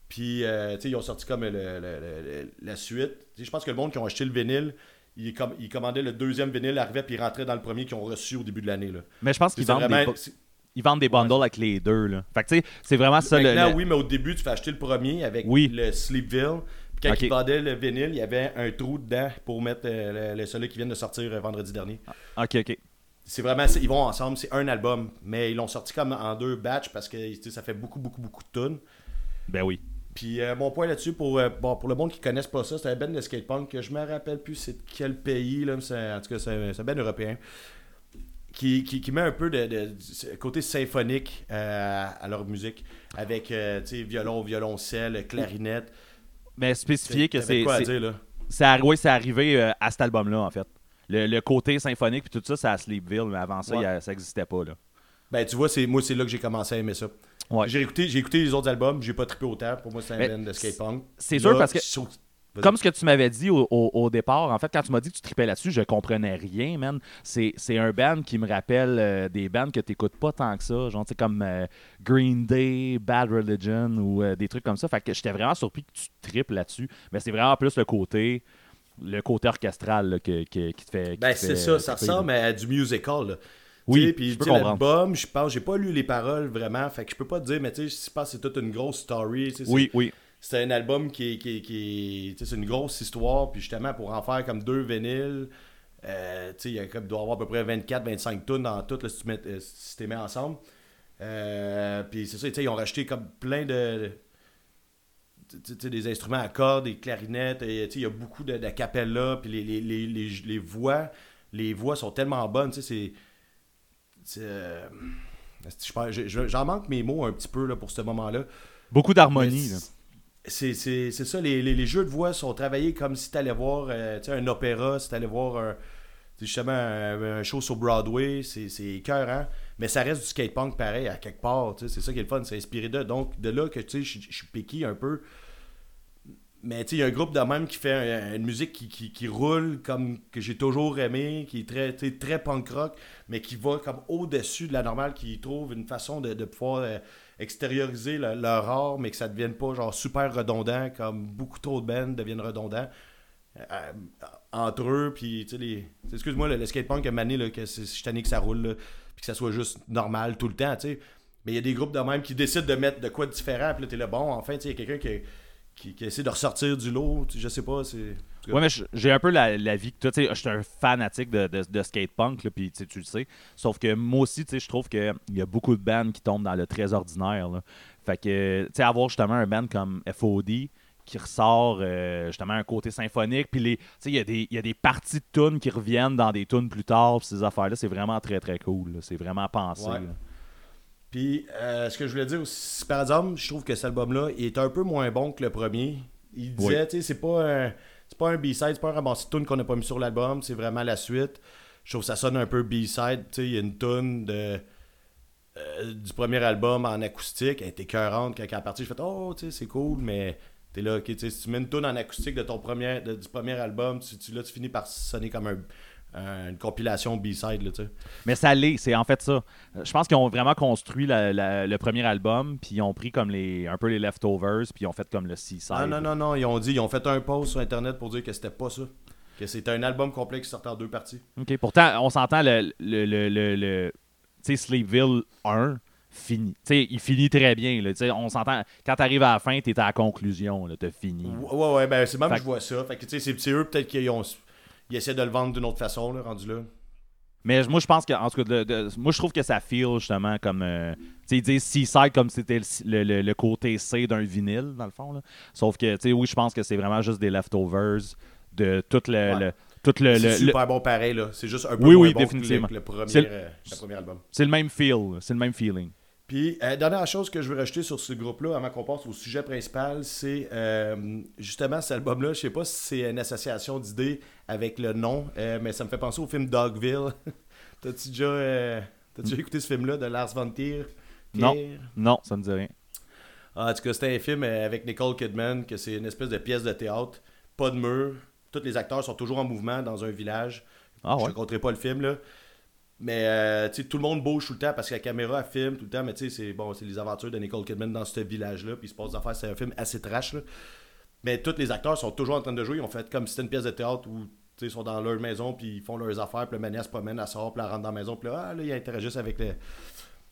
Puis, euh, tu sais, ils ont sorti comme le- le- le- la suite. Je pense que le monde qui ont acheté le vinyle, ils, com- ils commandaient le deuxième vinyle, arrivait puis ils rentraient dans le premier qu'ils ont reçu au début de l'année. là. Mais je pense qu'ils vendent, vraiment- des, ils vendent des bundles avec les deux. Là. Fait que tu sais, c'est vraiment ça. le- Maintenant, le- oui, mais au début, tu fais acheter le premier avec Oui. le Sleepville. Quand ils vendaient le vinyle, il y avait un trou dedans pour mettre euh, le, celui qui vient de sortir euh, vendredi dernier. Ok, ok. C'est vraiment, ils vont ensemble, c'est un album, mais ils l'ont sorti comme en deux batchs parce que ça fait beaucoup, beaucoup, beaucoup de tunes. Ben oui. Puis euh, mon point là-dessus, pour, bon, pour le monde qui ne connaisse pas ça, c'est un band de skatepunk que je me rappelle plus c'est de quel pays, là, en tout cas c'est un, band européen. Qui, qui, qui met un peu de, de- de côté symphonique euh, à leur musique, avec euh, violon, violoncelle, clarinette. Mais spécifier que c'est. quoi à c'est- dire là? c'est c'est arrivé euh, à cet album-là, en fait. Le, le côté symphonique puis tout ça, c'est à Sleepville, mais avant ça, Ouais. il y a- ça n'existait pas. Là. Ben tu vois, c'est moi c'est là que j'ai commencé à aimer ça. Ouais. J'ai écouté, écouté les autres albums, j'ai pas trippé autant. Pour moi, c'est un band de skatepunk. c'est Là, sûr parce que-. Comme ce que tu m'avais dit au, au- au départ, en fait, quand tu m'as dit que tu tripais là-dessus, je comprenais rien, man. C'est c'est un band qui me rappelle euh, des bands que tu n'écoutes pas tant que ça, genre, tu sais, comme euh, Green Day, Bad Religion ou euh, des trucs comme ça. Fait que j'étais vraiment surpris que tu tripes là-dessus. Mais c'est vraiment plus le côté le côté orchestral là, que- que- qui te fait. qui Ben, te c'est fait ça, ça ressemble à du musical. Là. Oui, sais, puis je peux sais, l'album, je pense, j'ai pas lu les paroles vraiment, fait que je peux pas te dire, mais tu sais, je pense que c'est toute une grosse story. sais, Oui, oui. C'est un album qui est, qui qui est- tu sais, c'est une grosse histoire, puis justement, pour en faire comme deux vinyles, euh, tu sais, il doit y avoir à peu près 24-25 tonnes dans tout, là, si tu mets, euh, si tu les mets ensemble. Euh, puis c'est ça, tu sais, ils ont racheté comme plein de des instruments à cordes, des clarinettes, il y a beaucoup de, de puis les, les, les, les, voix, les voix sont tellement bonnes, c'est... Euh, j'en manque mes mots un petit peu là, pour ce moment-là. Beaucoup d'harmonie. C'est ça, les, jeux de voix sont travaillés comme si tu allais voir euh, un opéra, si tu allais voir un, justement un, show sur Broadway, c'est écœurant. Mais ça reste du skate punk pareil, à quelque part. C'est ça qui est le fun, c'est inspiré de. Donc, de là que je suis piqué un peu. Mais il y a un groupe de même qui fait une musique qui, qui, roule comme que j'ai toujours aimé, qui est très, très punk rock, mais qui va comme au-dessus de la normale, qui trouve une façon de, pouvoir euh, extérioriser leur art, mais que ça ne devienne pas genre super redondant, comme beaucoup trop de bands deviennent redondants. Euh, entre eux, puis excuse-moi, le, skate punk a mané, là, que je tanné que ça roule, puis que ça soit juste normal tout le temps. Mais il y a des groupes de même qui décident de mettre de quoi de différent, puis là, t'es là, bon, enfin, tu il y a quelqu'un qui, qui, essaie de ressortir du lot, je sais pas, c'est... Ouais, mais j'ai un peu la, la vie que toi, tu sais, je suis un fanatique de, de, de skate punk, puis tu le sais. Sauf que moi aussi, tu sais, je trouve qu'il y a beaucoup de bands qui tombent dans le très ordinaire, là. Fait que, tu sais, avoir justement un band comme FOD, qui ressort euh, justement un côté symphonique. Puis il y, a des, y a des parties de tunes qui reviennent dans des tunes plus tard. ces affaires-là, c'est vraiment très très cool. C'est vraiment pensé. Puis euh, ce que je voulais dire aussi, par exemple, je trouve que cet album-là est un peu moins bon que le premier. Il disait, tu sais, c'est pas un, c'est pas un B-side, c'est pas un ramassé de qu'on n'a pas mis sur l'album, c'est vraiment la suite. Je trouve que ça sonne un peu B-side. Tu il y a une tune de. Euh, du premier album en acoustique, elle était écœurante quand elle est partie. Je fais Oh, tu sais, c'est cool, mais T'es là, ok, si tu mets une tune en acoustique de ton premier, du premier album, tu, là, tu finis par sonner comme une compilation B-side. Là, Mais ça l'est, c'est en fait ça. Je pense qu'ils ont vraiment construit le premier album, puis ils ont pris comme les un peu les leftovers, puis ils ont fait comme le C-side. Non, non, non, non, ils ont dit, ils ont fait un post sur Internet pour dire que c'était pas ça. Que c'était un album complet qui sortait en deux parties. OK, pourtant, on s'entend le, le, le, le, le tu sais, Sleepville 1, fini. il finit très bien. Là, on s'entend. Quand tu arrives à la fin, tu es à la conclusion. Tu as fini. Ouais, ouais, ben c'est même que je vois ça. Fait que, c'est eux, peut-être qu'ils ont... ils essaient de le vendre d'une autre façon, là, rendu là. Mais moi, je pense que, en tout cas, moi, je trouve que ça feel justement comme. Euh, tu sais, ils disent Seaside comme c'était le, le, côté C d'un vinyle, dans le fond. Là. Sauf que, tu sais, oui, je pense que c'est vraiment juste des leftovers de tout le. tout le, c'est super bon pareil, là. C'est juste un peu oui, oui, définitivement. Que le, premier, euh, le premier album. C'est le même feel, c'est le même feeling. Puis, euh, dernière chose que je veux rajouter sur ce groupe-là, avant qu'on passe au sujet principal, c'est euh, justement cet album-là. Je sais pas si c'est une association d'idées avec le nom, euh, mais ça me fait penser au film Dogville. T'as-tu déjà, déjà écouté ce film-là de Lars von Trier? Non, non, ça me dit rien. Ah, en tout cas, c'était un film avec Nicole Kidman, que c'est une espèce de pièce de théâtre, pas de mur, tous les acteurs sont toujours en mouvement dans un village. Ah, je ne raconterai pas le film, là. Mais euh, tout le monde bouge tout le temps parce que la caméra filme tout le temps. Mais tu sais, c'est bon, les aventures de Nicole Kidman dans ce village-là. Puis il se passe des affaires. C'est un film assez trash. Là. Mais tous les acteurs sont toujours en train de jouer. Ils ont fait comme si c'était une pièce de théâtre où ils sont dans leur maison. Puis ils font leurs affaires. Puis le mania se promène, elle sort. Puis elle rentre dans la maison. Puis là, ah, là ils interagissent avec les.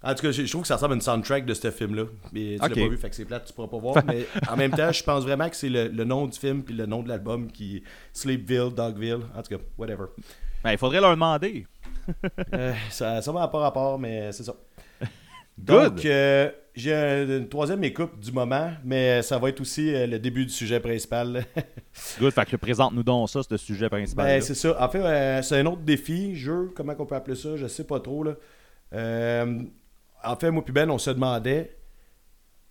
En tout cas, je trouve que ça ressemble à une soundtrack de ce film-là. Mais tu l'as pas vu, fait que c'est plate, tu pourras pas voir. mais en même temps, je pense vraiment que c'est le, nom du film puis le nom de l'album qui Sleepville, Dogville. En tout cas, whatever. Ben, il faudrait leur demander. Euh, ça ça va pas rapport, mais c'est ça. Donc, euh, j'ai une troisième écoute du moment, mais ça va être aussi euh, le début du sujet principal. Good, fait que présente-nous donc ça, ce sujet principal. Ben, c'est ça. En fait, c'est un autre défi, jeu, comment on peut appeler ça, je sais pas trop. Là. en fait, moi et Ben, on se demandait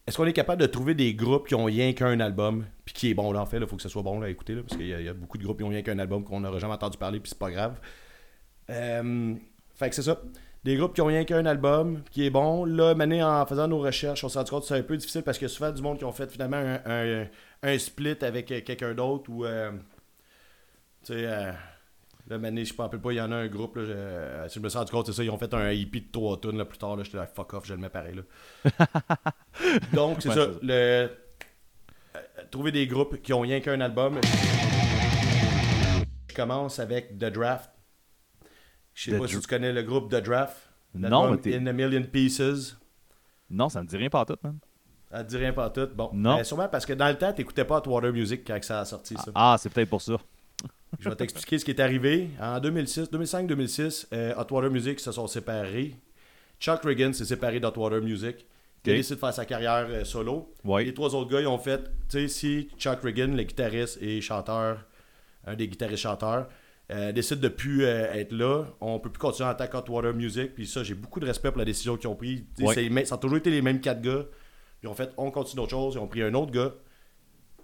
est-ce qu'on est capable de trouver des groupes qui ont rien qu'un album, puis qui est bon là? En fait, il faut que ce soit bon là à écouter, parce qu'il y, a beaucoup de groupes qui ont rien qu'un album qu'on n'aurait jamais entendu parler, puis c'est pas grave. Euh, fait que c'est ça. Des groupes qui ont rien qu'un album, qui est bon. Là, mané en faisant nos recherches, on s'est rendu compte que c'est un peu difficile parce que souvent du monde qui ont fait finalement un, split avec quelqu'un d'autre ou. Euh, tu sais. Euh, Là, Mané, je ne me rappelle pas, il y en a un groupe, là, je, je me suis rendu compte, c'est ça, ils ont fait un EP de 3 tonnes là, plus tard, là, j'étais là, fuck off, je le mets pareil. Là. Donc, c'est ça, le, trouver des groupes qui ont rien qu'un album. Je commence avec The Draft. Je sais pas si tu connais le groupe The Draft. Non, mais In a Million Pieces. Non, ça me dit rien pas tout, man. Ça me dit rien pas tout. Bon, non. Ben, sûrement parce que dans le temps, tu n'écoutais pas Water Music quand ça a sorti, ça. Ah, c'est peut-être pour ça. Je vais t'expliquer ce qui est arrivé. En 2006, 2005-2006, euh, Hot Water Music se sont séparés. Chuck Reagan s'est séparé d'Hot Water Music. Il a décidé de faire sa carrière euh, solo. Ouais. Les trois autres gars, ils ont fait, tu sais, si Chuck Regan, le guitariste et chanteur, un des guitaristes-chanteurs, euh, décide de plus euh, être là, on peut plus continuer en tant qu'Hotwater Music. Puis ça, j'ai beaucoup de respect pour la décision qu'ils ont prise. Ouais. Ça a toujours été les mêmes quatre gars. Ils ont fait, on continue d'autres choses. Ils ont pris un autre gars.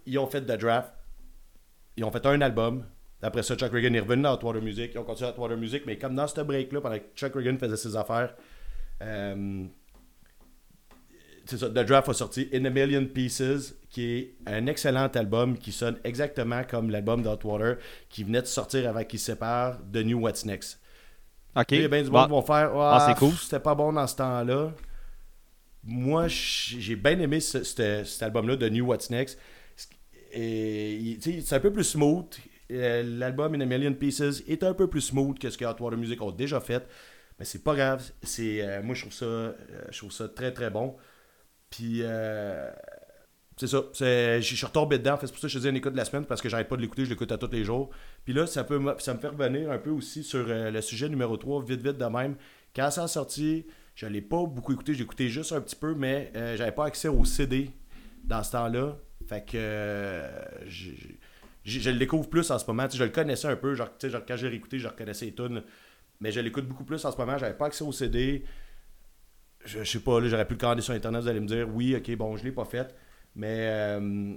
Ils ont fait The Draft. Ils ont fait un album. Après ça, Chuck Regan est revenu dans Hotwater Music. Ils ont continué Hotwater Music. Mais comme dans ce break-là, pendant que Chuck Regan faisait ses affaires, euh, c'est ça, The Draft a sorti In a Million Pieces, qui est un excellent album qui sonne exactement comme l'album d'Hotwater qui venait de sortir avant qu'ils se séparent de New What's Next. Ok. A bien du Bah, monde qui vont faire Ah, c'est cool. C'était pas bon dans ce temps-là. Moi, j'ai bien aimé ce- ce- cet album-là de New What's Next. Et, c'est un peu plus smooth. Euh, L'album In a Million Pieces est un peu plus smooth que ce que Hotwater Music ont déjà fait. Mais c'est pas grave. C'est, euh, moi, je trouve, ça, euh, je trouve ça très très bon. Puis, euh, c'est ça. Je suis retombé dedans. C'est pour ça que je dis une écoute de la semaine parce que j'arrête pas de l'écouter. Je l'écoute à tous les jours. Puis là, ça, peut, ça me fait revenir un peu aussi sur euh, le sujet numéro 3, vite vite de même. Quand ça a sorti, je l'ai pas beaucoup écouté. J'ai écouté juste un petit peu, mais euh, j'avais pas accès au CD dans ce temps-là. Fait que euh, je le découvre plus en ce moment. Je le connaissais un peu. Genre, genre, quand j'ai réécouté, je reconnaissais les tunes. Mais je l'écoute beaucoup plus en ce moment. J'avais pas accès au CD. Je, je sais pas, là, j'aurais pu le commander sur Internet. Vous allez me dire, oui, ok, bon, je l'ai pas fait. Mais, euh,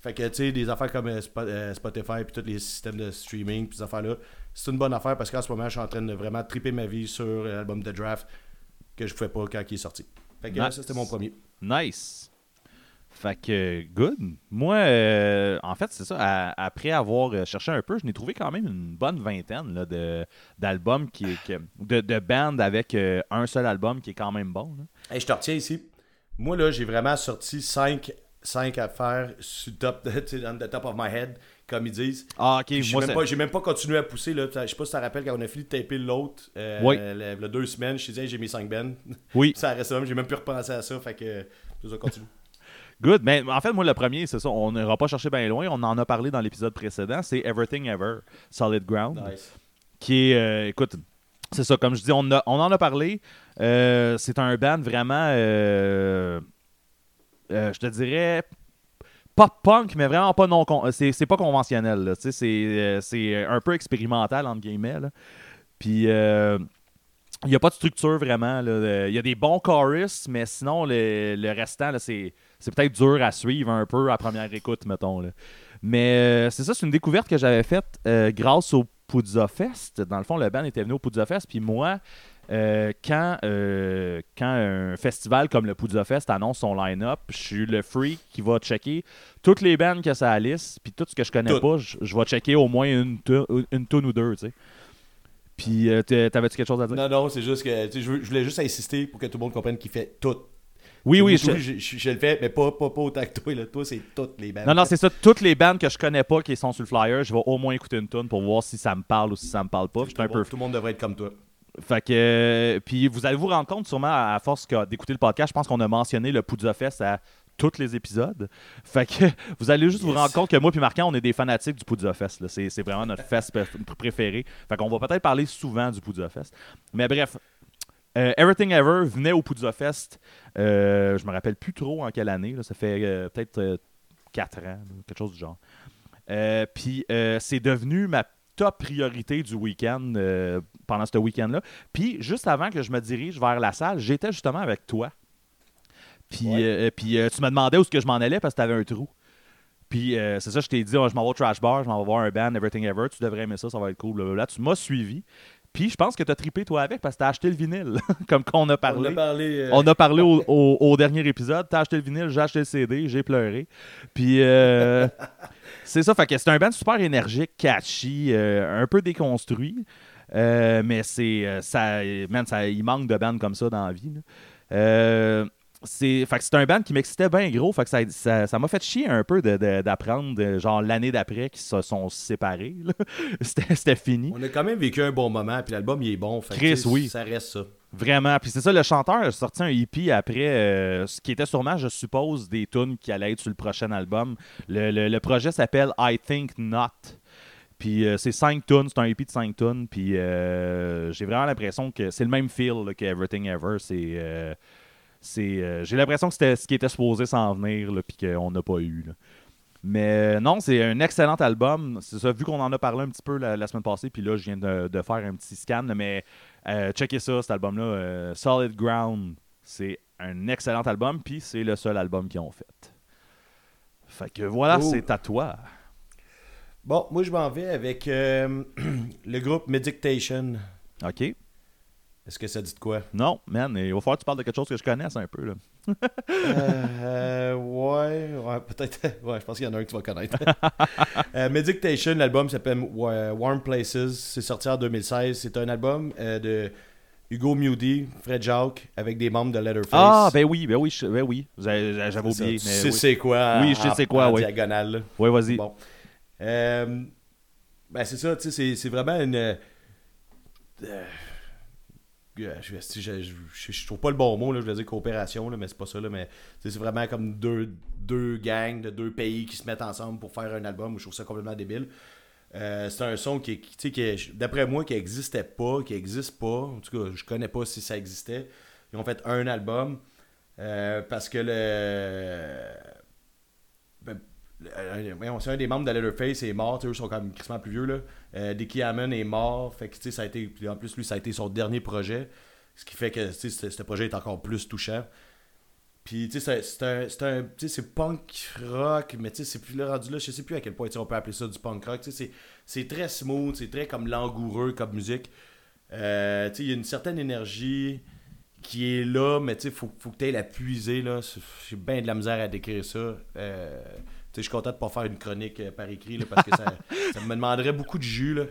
fait que, tu sais, des affaires comme euh, euh, Spotify puis tous les systèmes de streaming puis ces affaires-là, c'est une bonne affaire parce qu'en ce moment, je suis en train de vraiment triper ma vie sur l'album de Draft que je pouvais pas quand il est sorti. Fait que Nice. ça, c'était mon premier. Nice. Fait que, good. Moi, euh, en fait, c'est ça. à- après avoir euh, cherché un peu, je n'ai trouvé quand même une bonne vingtaine là, de, d'albums, qui, qui- de, de bands avec euh, un seul album qui est quand même bon. là. Hey, je te retiens ici. Moi, là, j'ai vraiment sorti 5 cinq affaires sur top, on the top of my head, comme ils disent. Ah, ok. J'ai même, pas- même pas continué à pousser. Là. Je sais pas si tu te rappelles quand on a fini de taper l'autre, euh, Oui. le, le deux semaines, je te disais, j'ai mis 5 bennes. Oui, ça reste même, j'ai même plus repensé à ça. Fait que, tout ça continue. Good. Mais en fait, moi, le premier, c'est ça. On n'ira pas chercher bien loin. On en a parlé dans l'épisode précédent. C'est Everything Ever, Solid Ground. nice. qui est, euh, écoute, c'est ça, comme je dis, on, a- on en a parlé. Euh, c'est un band vraiment, euh, euh, je te dirais, pop-punk, mais vraiment pas non con- c'est, pas conventionnel. là, tu sais, c'est, c'est un peu expérimental, entre guillemets. là. Puis, il n'y a pas de structure vraiment. là. Il y a des bons choruses, mais sinon, le, le restant, c'est, c'est peut-être dur à suivre un peu à première écoute, mettons. là. Mais euh, c'est ça, c'est une découverte que j'avais faite euh, grâce au Puzza Fest. Dans le fond, le band était venu au Puzza Fest, puis moi, euh, quand, euh, quand un festival comme le Puzza Fest annonce son line-up, je suis le freak qui va checker toutes les bands que ça a liste, puis tout ce que je connais pas, je, je vais checker au moins une, une tune ou deux, tu sais. Puis, euh, t'avais-tu quelque chose à dire? Non, non, c'est juste que je voulais juste insister pour que tout le monde comprenne qu'il fait tout. Oui, oui, je, je- je, je- je le fais, mais pas, pas, pas autant que toi. Là. Toi, c'est toutes les bandes. Non, non, c'est ça. Toutes les bandes que je connais pas qui sont sur le flyer, je vais au moins écouter une tune pour voir si ça me parle ou si ça me parle pas. Suis un peu Tout le monde devrait être comme toi. Fait que, euh, puis vous allez vous rendre compte sûrement à, à force d'écouter le podcast, je pense qu'on a mentionné le Poudre Fest à tous les épisodes. Fait que vous allez juste vous rendre compte que moi puis Marquand, on est des fanatiques du Poudre Fest. C'est, c'est vraiment notre fest pr- préféré. Fait qu'on va peut-être parler souvent du Poudre Fest. Mais bref, euh, Everything Ever venait au Poudre Fest. Euh, je me rappelle plus trop en quelle année. là. Ça fait euh, peut-être 4 ans, là, quelque chose du genre. Euh, puis euh, c'est devenu ma top priorité du week-end euh, pendant ce week-end-là. Puis juste avant que je me dirige vers la salle, j'étais justement avec toi. Puis, Ouais. euh, euh, tu me demandais où est-ce que je m'en allais parce que tu avais un trou. Puis euh, c'est ça, je t'ai dit, oh, je m'en vais au Trash Bar, je m'en vais voir un band, Everything Ever, tu devrais aimer ça, ça va être cool. blablabla. Tu m'as suivi. Puis je pense que tu as trippé toi avec parce que tu as acheté le vinyle, comme qu'on a On parlé. a parlé. euh, On a parlé au, au- au dernier épisode. T'as acheté le vinyle, j'ai acheté le CD, j'ai pleuré. Puis euh, c'est ça, fait que c'est un band super énergique, catchy, euh, un peu déconstruit. Mais c'est ça, man, ça, il manque de bands comme ça dans la vie. là. C'est, un band qui m'excitait bien gros. Fait que ça, ça, ça m'a fait chier un peu de- d'apprendre, de- genre l'année d'après, qu'ils se sont séparés. c'était, fini. On a quand même vécu un bon moment, puis l'album il est bon. Fait Chris, oui. Ça reste ça. Vraiment. Puis c'est ça, le chanteur a sorti un EP après, euh, ce qui était sûrement, je suppose, des tunes qui allaient être sur le prochain album. Le, le- le projet s'appelle I Think Not. Puis euh, c'est 5 tunes, c'est un EP de 5 tunes. Puis euh, j'ai vraiment l'impression que c'est le même feel là, que Everything Ever. C'est. C'est euh, j'ai l'impression que c'était ce qui était supposé s'en venir, puis qu'on n'a pas eu. là. Mais euh, non, c'est un excellent album. C'est ça, vu qu'on en a parlé un petit peu la, la semaine passée, puis là, je viens de, de faire un petit scan, mais euh, checkez ça, cet album-là. euh, Solid Ground, c'est un excellent album, puis c'est le seul album qu'ils ont fait. Fait que voilà, c'est à toi. Bon, moi, je m'en vais avec euh, le groupe Meditation. OK? Est-ce que ça dit de quoi? Non, man, il va falloir que tu parles de quelque chose que je connaisse un peu. Là. Euh, euh, ouais, ouais, peut-être. Ouais, je pense qu'il y en a un que tu vas connaître. Euh, Meditation, l'album s'appelle Wa- Warm Places. C'est sorti en 2016. C'est un album euh, de Hugo Mewdy, Fred Jacques, avec des membres de Letterface. Ah, ben oui, ben oui, je- ben oui. J'avais ça. oublié. Tu sais oui. c'est quoi? Oui, je sais c'est quoi, en oui. diagonale. Ouais, vas-y. Bon. Euh, ben, c'est ça, tu sais, c'est- c'est vraiment une. Euh, je, je, trouve pas le bon mot, là, je vais dire coopération, là, mais c'est pas ça, là, mais c'est vraiment comme deux, deux gangs de deux pays qui se mettent ensemble pour faire un album. Je trouve ça complètement débile. Euh, c'est un son qui, qui, qui d'après moi, qui existait pas, qui existe pas. En tout cas, je connais pas si ça existait. Ils ont fait un album euh, parce que le. ben, c'est un des membres de Letterface est mort, eux sont quand même plus vieux là. Euh, Dickie Hammond est mort, fait que ça a été en plus lui ça a été son dernier projet, ce qui fait que ce projet est encore plus touchant. Puis tu sais c'est- un c'est un c'est punk rock mais tu sais c'est plus le rendu là, je sais plus à quel point on peut appeler ça du punk rock, c'est très smooth, c'est très comme langoureux comme musique. Euh, tu sais il y a une certaine énergie qui est là, mais tu sais, faut, faut que tu ailles la puiser, J'ai bien de la misère à décrire ça. Euh, je suis content de pas faire une chronique euh, par écrit, là, parce que ça, ça me demanderait beaucoup de jus, là.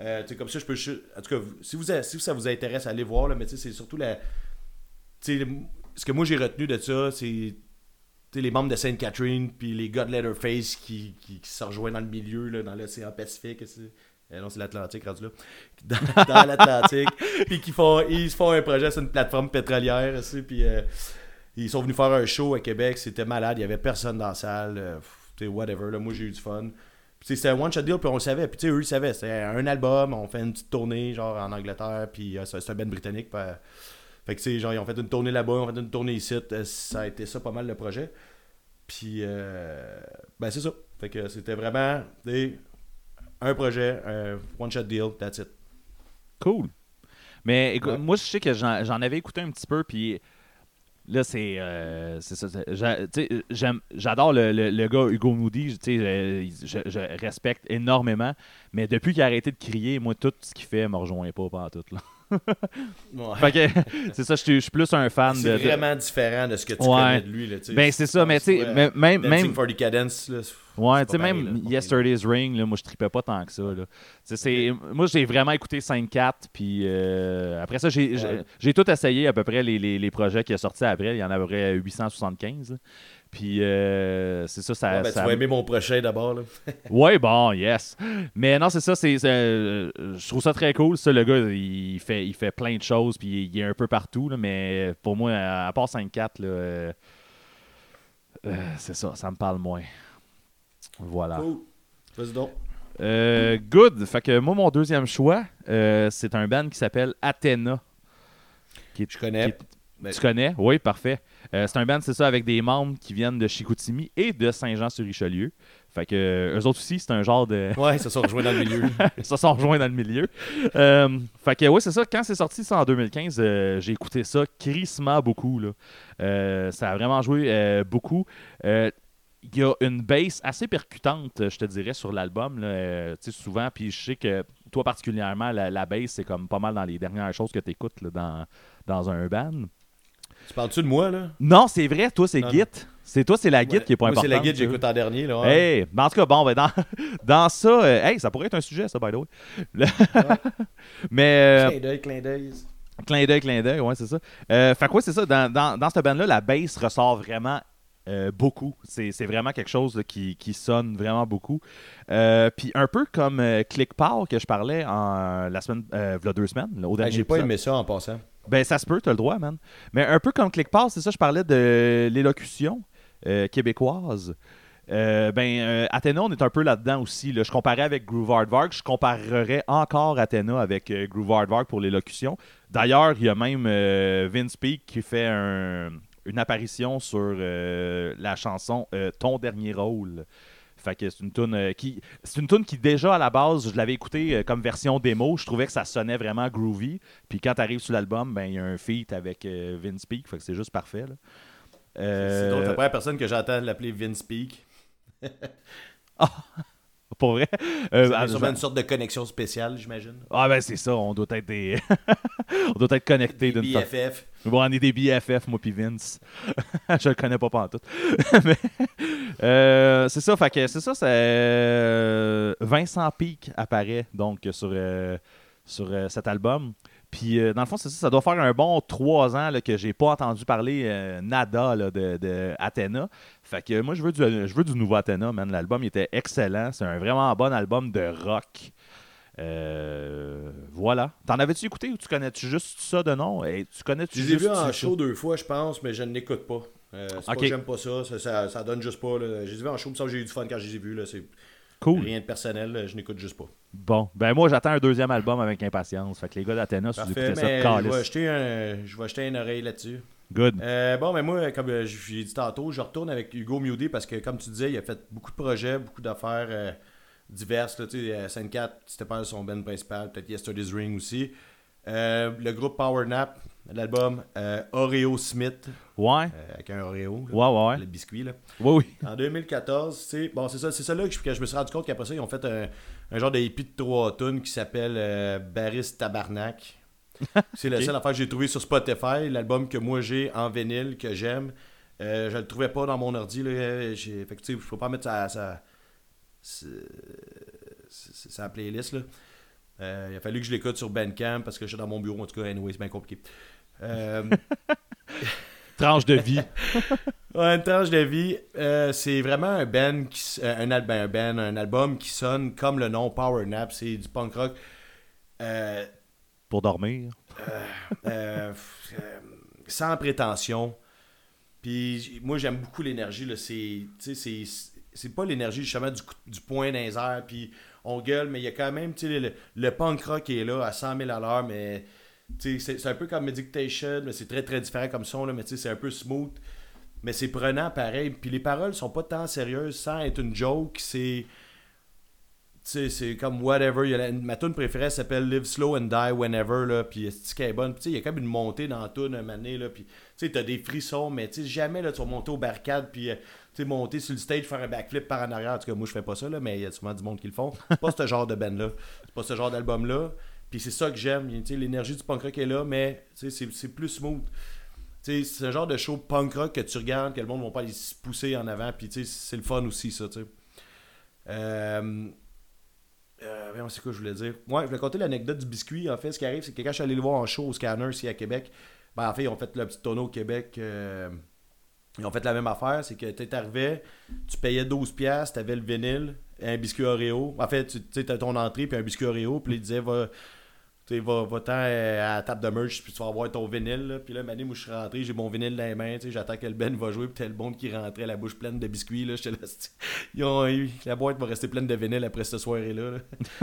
Euh, comme ça, je peux... En tout cas, si, vous, si ça vous intéresse, allez voir, là, mais c'est surtout la... Ce que moi, j'ai retenu de ça, c'est... les membres de Sainte Catherine, puis les gars de Letterface qui, qui, qui se rejoignent dans le milieu, là, dans l'océan Pacifique. eh non, c'est l'Atlantique rendu là. Dans, dans l'Atlantique. puis qui font, ils se font un projet sur une plateforme pétrolière. Puis euh, ils sont venus faire un show à Québec. C'était malade. Il y avait personne dans la salle. euh, tu sais, whatever. Là, moi, j'ai eu du fun. C'était un one-shot deal, puis on le savait. Puis tu sais, eux, ils savaient. C'était un album. On fait une petite tournée, genre en Angleterre. Puis euh, c'est un band britannique. euh, fait que tu sais, genre, ils ont fait une tournée là-bas. Ils ont fait une tournée ici. Euh, Ça a été ça pas mal le projet. Puis, euh, ben, c'est ça. Fait que c'était vraiment des, un projet, un one-shot deal, that's it. Cool. Mais écoute, Ouais. moi, je sais que j'en j'en avais écouté un petit peu, puis là, c'est euh, J'adore le, le- le gars Hugo Moody, je, je- respecte énormément, mais depuis qu'il a arrêté de crier, moi, tout ce qu'il fait me rejoint pas pendant tout. Là. C'est ça, je suis plus un fan de. C'est de- vraiment différent de ce que tu Ouais. connais de lui. Là, tu sais. Ben, c'est ça, mais tu sais, même. même, là, c'est- Ouais, tu sais, même là. Yesterday's Ring, là, moi, je tripais pas tant que ça. Là. Moi, j'ai vraiment écouté 5-4, puis euh, après ça, j'ai Ouais. tout essayé à peu près les, les, les projets qui sont sortis après. Il y en avait 875. Puis euh, c'est ça, ça. Ouais, ben, ça- Tu vas aimer mon prochain d'abord. Ouais, bon, yes. Mais non, c'est ça, c'est, euh, je trouve ça très cool. Ça, le gars, il fait, il fait plein de choses, puis il est un peu partout, là, mais pour moi, à part 5-4, là, euh, c'est ça, ça me parle moins. Voilà. Cool. Vas-y donc. Good. Fait que moi, mon deuxième choix, c'est un band qui s'appelle Athena. Je connais. Qui- Ben, Tu connais? Oui, parfait. Euh, c'est un band, c'est ça, avec des membres qui viennent de Chicoutimi et de Saint-Jean-sur-Richelieu. Fait que euh, eux autres aussi, c'est un genre de. Ouais, ça se rejoint dans le milieu. Ils se sont rejoints dans le milieu. Euh, fait que, ouais, c'est ça. Quand c'est sorti, ça, en 2015, euh, j'ai écouté ça crissement beaucoup. Là. Ça a vraiment joué beaucoup. Il y a une bass assez percutante, je te dirais, sur l'album. tu sais, souvent, puis je sais que toi particulièrement, la, la bass, c'est comme pas mal dans les dernières choses que tu écoutes dans, dans un band. Tu parles-tu de moi, là? Non, c'est vrai, toi, c'est Git. C'est toi, c'est la Git Ouais. qui est pas importante. c'est la guide, j'écoute en dernier. Là, ouais. Hey, ben en tout cas, bon, ben dans, dans ça, euh, hey, ça pourrait être un sujet, ça, by the way. Le- Mais, euh, Clin d'œil, clin d'œil. clin d'œil, clin d'œil, ouais, c'est ça. Euh, fait quoi, c'est ça, dans, dans, dans cette band-là, la bass ressort vraiment euh, beaucoup. C'est c'est vraiment quelque chose là, qui, qui sonne vraiment beaucoup. Euh, Puis un peu comme euh, Click Power que je parlais en la semaine, euh, v'là deux semaines, là, au dernier J'ai pas aimé ça en passant. Ben, ça se peut, t'as le droit, man. Mais un peu comme ClickPass, c'est ça, je parlais de l'élocution euh, québécoise. Euh, ben, euh, on est un peu là-dedans aussi. Je comparais avec Groove Hardvark. Je comparerais encore Athena avec euh, Groove Hardvark pour l'élocution. D'ailleurs, il y a même euh, Vince Peak qui fait un- une apparition sur la chanson Ton dernier rôle. Fait que c'est une tune euh, qui c'est une tune qui déjà à la base je l'avais écouté euh, comme version démo, je trouvais que ça sonnait vraiment groovy. Puis quand tu arrives sur l'album, ben il y a un feat avec euh, Vince Peak, fait que c'est juste parfait. là. C'est la première personne que j'entends l'appeler Vince Peak. pour vrai? Euh, C'est ah, sûrement une sorte de connexion spéciale, j'imagine. Ah ben c'est ça, on doit être des on doit être connectés d'une. BFF. Bon, on est des BFF, moi puis Vince. je le connais pas pantoute. Mais euh, c'est ça, fait que c'est ça, c'est euh, Vincent Peak apparaît donc sur, euh, sur cet album. Puis dans le fond, c'est ça, ça doit faire un bon trois ans là, que j'ai pas entendu parler nada là, de, de Athena. Fait que moi je veux du, je veux du nouveau Athena, man. L'album était excellent. C'est un vraiment bon album de rock. Euh, voilà. T'en avais-tu écouté ou tu connais-tu juste ça de nom? Et tu connais-tu Je les ai juste vus en ça? show deux fois, je pense, mais je ne l'écoute pas. Euh, c'est pas j'aime pas ça, ça, ça, ça donne juste pas. là. Je les ai vus en show, mais ça, j'ai eu du fun quand je les ai vus. là. C'est Cool. rien de personnel, je n'écoute juste pas. Bon, ben moi j'attends un deuxième album avec impatience. Fait que les gars d'Athéna, si vous écoutez ça, je vais, jeter un, je vais jeter une oreille là-dessus. Good. Euh, bon, mais moi, comme euh, j'ai dit tantôt, je retourne avec Hugo Mewdy parce que, comme tu disais, il a fait beaucoup de projets, beaucoup d'affaires diverses. Là, euh, 5-4, c'était pas son band principal, peut-être Yesterday's Ring aussi. Euh, le groupe Power Nap, l'album euh, Oreo Smith, Ouais. euh, avec un Oreo, là, Ouais, ouais, ouais. le biscuit. Là. Oui, oui. En 2014, tu sais, bon, c'est ça, c'est ça là que je, que je me suis rendu compte qu'après ça, ils ont fait un, un genre de hippie de 3 tonnes qui s'appelle Baris Tabarnak. C'est la Ok. seule affaire que j'ai trouvé sur Spotify, l'album que moi j'ai en vinyle, que j'aime. Je le trouvais pas dans mon ordi. Là. Fait que, je peux pas mettre sa, sa, sa- playlist. Là. Euh, il a fallu que je l'écoute sur Bandcamp parce que je suis dans mon bureau. En tout cas, anyway, c'est bien compliqué. Euh, Tranche de vie. Ouais, une tranche de vie, euh, c'est vraiment un band, qui, un, al- ben, un band, un album qui sonne comme le nom Power Nap, c'est du punk rock. Pour dormir. sans prétention. Puis moi j'aime beaucoup l'énergie c'est c'est pas l'énergie justement du, du point dans puis on gueule mais il y a quand même le, le punk rock qui est là à 100 000 à l'heure mais c'est un peu comme Meditation mais c'est très très différent comme son là mais c'est un peu smooth. Mais c'est prenant pareil. Puis les paroles sont pas tant sérieuses sans être une joke. C'est sais, c'est comme whatever. La- ma tune préférée s'appelle Live Slow and Die Whenever, là, puis c'est qu'elle est bonne? Puis, il y a comme une montée dans la tune un donné, là, puis tu sais, t'as des frissons, mais tu sais, jamais, là, tu vas monter au barricade, puis euh, tu sais, monter sur le stage, faire un backflip par en arrière. En tout cas, moi, je fais pas ça, là, mais il y a souvent du monde qui le font. C'est pas ce genre de band-là. C'est pas ce genre d'album-là. Puis c'est ça que j'aime. L'énergie du punk rock est là, mais c'est c'est plus smooth. C'est un genre de show punk rock que tu regardes, que le monde va pas aller se pousser en avant, puis c'est le fun aussi, ça, tu sais. Euh, euh, c'est quoi je voulais dire? Ouais, je voulais compter l'anecdote du biscuit. En fait, ce qui arrive, c'est que quand je suis allé le voir en show au Scanner ici à Québec, ben, en fait, ils ont fait le petit tonneau au Québec. euh, ils ont fait la même affaire. C'est que tu arrivé, tu payais 12$, tu avais le vinyle, un biscuit Oreo. En fait, tu sais, ton entrée puis un biscuit Oreo. Puis ils disaient, va. Tu sais, va, va-t'en euh, à la table de merch, puis tu vas avoir ton vinyle. Là. Puis là, Mané, moi, je suis rentré, j'ai mon vinyle dans les mains, tu sais, j'attends que le Ben va jouer, puis t'as le monde qui rentrait, la bouche pleine de biscuits. Là. Ils ont eu- la boîte va rester pleine de vinyle après cette soirée-là. là.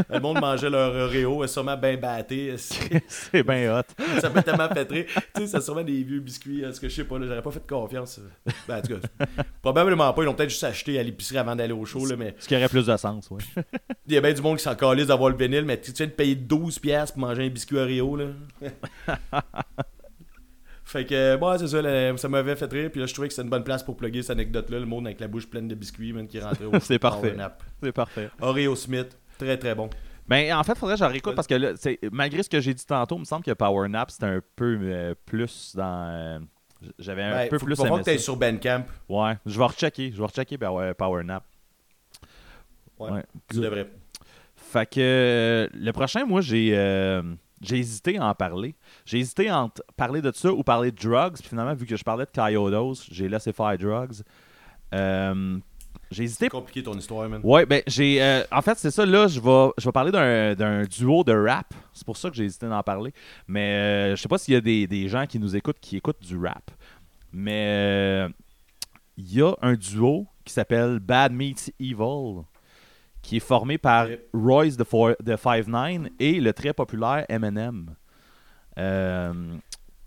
Le monde mangeait leur Oreo, sûrement bien batté. C'est bien hot. ça m'a tellement rire. Tu sais, c'est sûrement des vieux biscuits, est-ce que je sais pas, là, j'aurais pas fait confiance. Ben, en tout cas, probablement pas, ils l'ont peut-être juste acheté à l'épicerie avant d'aller au show, là, mais Ce qui aurait plus de sens, oui. il y a bien du monde qui s'en calisse d'avoir le vinyle, mais tu viens de payer 12$ piastres pour manger un biscuit Oreo, là. fait que, bon, c'est ça, là, ça m'avait fait rire, puis là, je trouvais que c'était une bonne place pour plugger cette anecdote-là, le monde avec la bouche pleine de biscuits, man, qui rentrait au C'est parfait. C'est parfait. Oreo Smith, très très bon. Ben, en fait, faudrait que je réécoute parce que là, malgré ce que j'ai dit tantôt, il me semble que Power Nap, c'était un peu euh, plus dans. euh, J'avais un Ben, peu faut, plus faut aimé que ça. sur Bandcamp. Ouais, je vais rechecker. Je vais rechecker Power, Power Nap. Ouais, Ouais. tu devrais. Fait que euh, le prochain, moi, j'ai euh, j'ai hésité à en parler. J'ai hésité à en t- parler de ça ou parler de drugs. Puis finalement, vu que je parlais de Coyotes, j'ai laissé faire drugs. Euh, j'ai hésité C'est compliqué ton histoire, man. Ouais, ben j'ai. euh, en fait, c'est ça, là, je vais, je vais parler d'un, d'un duo de rap. C'est pour ça que j'ai hésité d'en parler. Mais euh, je sais pas s'il y a des, des gens qui nous écoutent qui écoutent du rap. Mais euh, il y a un duo qui s'appelle Bad Meets Evil, qui est formé par. Royce de, Four- de Five Nine et le très populaire Eminem. Euh,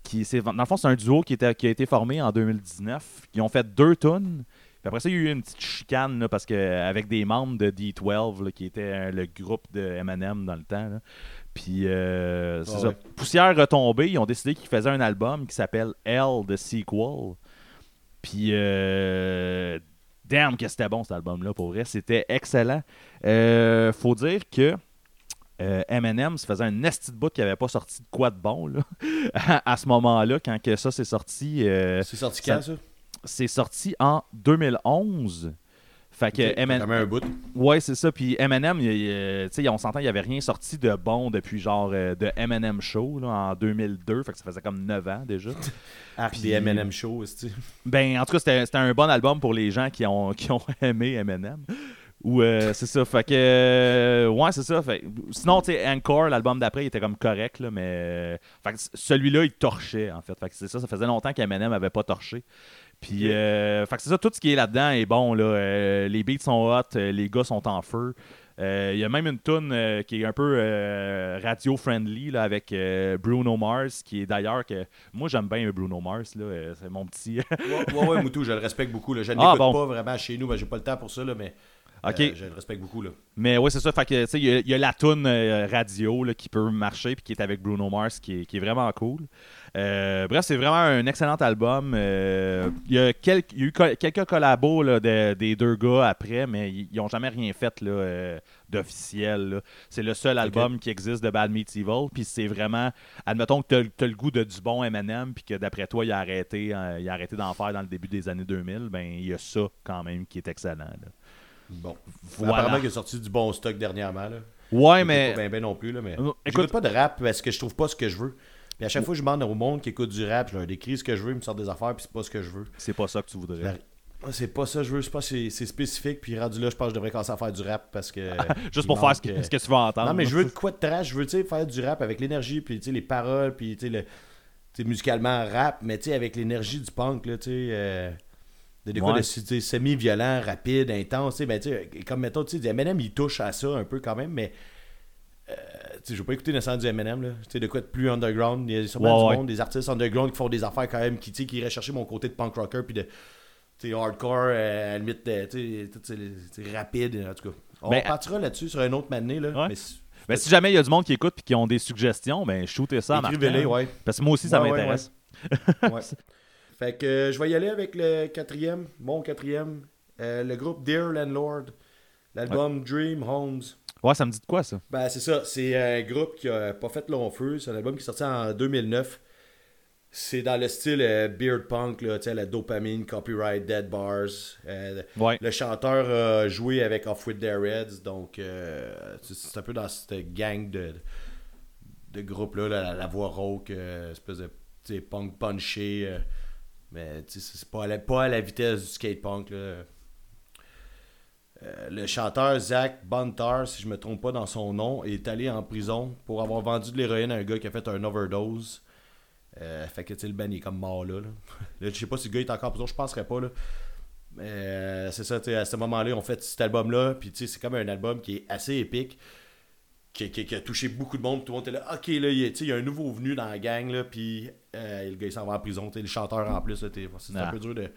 qui, c'est, dans le fond, c'est un duo qui, était, qui a été formé en 2019. Ils ont fait deux tunes. Puis après ça, il y a eu une petite chicane là, parce que avec des membres de D12 là, qui était euh, le groupe de Eminem dans le temps. là. Puis euh, c'est Ah ça. ouais. Poussière retombée, ils ont décidé qu'ils faisaient un album qui s'appelle Hell the Sequel. Puis euh, damn que c'était bon cet album-là pour vrai, c'était excellent. Euh, faut dire que euh, Eminem se faisait un esti de bout qui avait pas sorti de quoi de bon là, à, à ce moment-là quand que ça s'est sorti. euh, C'est sorti ça- quand, ça? c'est sorti en 2011. Fait que un bout. Ouais, c'est ça. Puis Eminem, il- il- tu sais, on s'entend, il n'y avait rien sorti de bon depuis genre euh, de Eminem Show là, en 2002. Fait que ça faisait comme 9 ans déjà. Arc Puis- des M&M Show, tu Ben, en tout cas, c'était un bon album pour les gens qui ont, qui ont aimé Eminem. Ou euh, c'est ça. Fait que. euh, ouais, c'est ça. Fait, sinon, tu sais, Encore, l'album d'après, il était comme correct, là, mais. fait que celui-là, il torchait, en fait. Fait que c'est ça. Ça faisait longtemps qu'Eminem avait pas torché. Puis, euh, fait que c'est ça. Tout ce qui est là-dedans est bon, là. Euh, les beats sont hot, euh, les gars sont en feu. Euh, Il y a même une tune qui est un peu radio-friendly là, avec Bruno Mars, qui est d'ailleurs que. Moi, j'aime bien Bruno Mars, là. c'est mon petit. ouais, ouais, ouais, Moutou, je le respecte beaucoup. Là. Je ne Ah, l'écoute bon. pas vraiment chez nous, ben, j'ai pas le temps pour ça, là, mais Ok. euh, je le respecte beaucoup. Là. Mais oui, c'est ça. Fait que, tu sais, il y a- il y, a la toune euh, radio là, qui peut marcher puis qui est avec Bruno Mars qui est, qui est vraiment cool. Euh, bref, c'est vraiment un excellent album. Il, y a quelques, il y a eu co- quelques collabos là, de- des deux gars après, mais ils n'ont jamais rien fait d'officiel. C'est le seul album qui existe de Bad Meets Evil. Puis c'est vraiment, admettons que tu as, le goût de du bon Eminem puis que d'après toi, il a arrêté, il a arrêté d'en faire dans le début des années 2000, ben il y a ça quand même qui est excellent. là. Bon. Voilà. Apparemment qu'il a sorti du bon stock dernièrement. Là. Ouais, mais. Pas ben, ben non plus, là, mais. Euh, J'écoute écoute- pas de rap parce que je trouve pas ce que je veux. Puis à chaque fois que je demande au monde qui écoute du rap, je leur décris ce que je veux, ils me sortent des affaires, puis c'est pas ce que je veux. C'est pas ça que tu voudrais. Ah, C'est pas ça que je veux, c'est pas c'est c'est spécifique, puis rendu là, je pense que je devrais commencer à faire du rap parce que. Juste il pour faire ce que, euh, ce que tu veux entendre. Non, mais je veux de quoi de trash, je veux faire du rap avec l'énergie, puis les paroles, puis le- musicalement rap, mais tu sais, avec l'énergie du punk, là, tu sais. euh, de des Ouais. de semi-violent, rapide, intense, tu sais, ben, comme mettons, tu sais, Eminem, il touche à ça un peu quand même, mais. euh, tu sais, je veux pas écouter nécessairement du Eminem, là. Tu sais, de quoi de plus underground. Il y a sûrement Ouais, du ouais. monde, des artistes underground qui font des affaires quand même, qui, tu sais, qui iraient chercher mon côté de punk rocker, puis de. Hardcore, euh, à la limite, de, tu sais, tout, tu sais, les- tu sais, rapide, en tout cas. On Ben, partira là-dessus sur un autre mané, là. Mais Ben, si jamais il y a du monde qui écoute et qui ont des suggestions, ben shootez ça à Martin. Ouais. Parce que moi aussi, ça ouais, m'intéresse. ouais. Fait que euh, je vais y aller avec le quatrième, mon quatrième, euh, le groupe Dear Landlord, l'album Dream Homes. Ouais. ça me dit de quoi, ça? Ben c'est ça, c'est un groupe qui a pas fait long feu, c'est un album qui est sorti en 2009. C'est dans le style euh, beard punk, là, tu sais, la dopamine, copyright, dead bars. Ouais. le chanteur a joué avec Off With Their Reds, donc euh, c'est- un peu dans cette gang de, de groupe-là, là, la, la voix rauque, espèce de punk punché, mais c'est pas à, la, pas à la vitesse du skate punk. là. Euh, le chanteur Zach Buntar, si je me trompe pas dans son nom, est allé en prison pour avoir vendu de l'héroïne à un gars qui a fait un overdose. Euh, fait que le Ben il est comme mort là. je sais pas si le gars est encore en prison, je penserais pas là. Euh, c'est ça, à ce moment-là, on fait cet album-là, puis c'est comme un album qui est assez épique, qui, qui- qui a touché beaucoup de monde. Tout le monde était là, ok, là, il y a, il y a un nouveau venu dans la gang, là, puis euh, le gars il s'en va en prison, le chanteur en plus, c'est un Ah. peu dur de.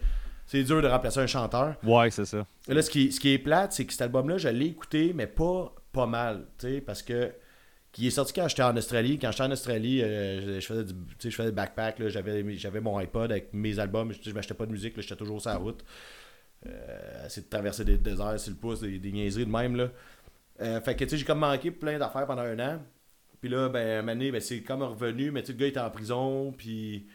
C'est dur de remplacer un chanteur. Ouais, c'est ça. Et Là, ce qui, ce qui est plate, c'est que cet album-là, je l'ai écouté, mais pas, pas mal, parce que qui est sorti quand j'étais en Australie. Quand j'étais en Australie, euh, je, faisais du, je faisais du backpack, j'avais, j'avais mon iPod avec mes albums, je, je m'achetais pas de musique, j'étais toujours sur la route. Euh, essayer de traverser des déserts sur le pouce, des, des niaiseries de même, là. Euh, fait que, tu sais, j'ai comme manqué plein d'affaires pendant un an. Puis là, ben, donné, ben, c'est comme revenu, mais tu le gars était en prison, puis...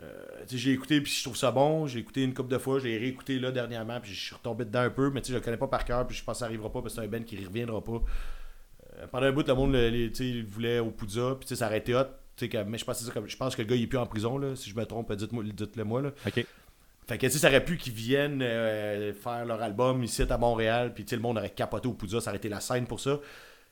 euh, j'ai écouté, puis je trouve ça bon. J'ai écouté une couple de fois, je l'ai réécouté là dernièrement, puis je suis retombé dedans un peu, mais tu sais, je le connais pas par cœur, puis je pense que ça arrivera pas, parce que c'est un Ben qui reviendra pas. Euh, pendant un bout, le monde voulait au Poudza, puis ça aurait été hot. Mais je pense, que ça, comme, je pense que le gars il est plus en prison, là, si je me trompe, dites-le moi. Là. Fait que tu sais, ça aurait pu qu'ils viennent euh, faire leur album ici à Montréal, puis tu sais, le monde aurait capoté au Poudza, ça aurait été la scène pour ça.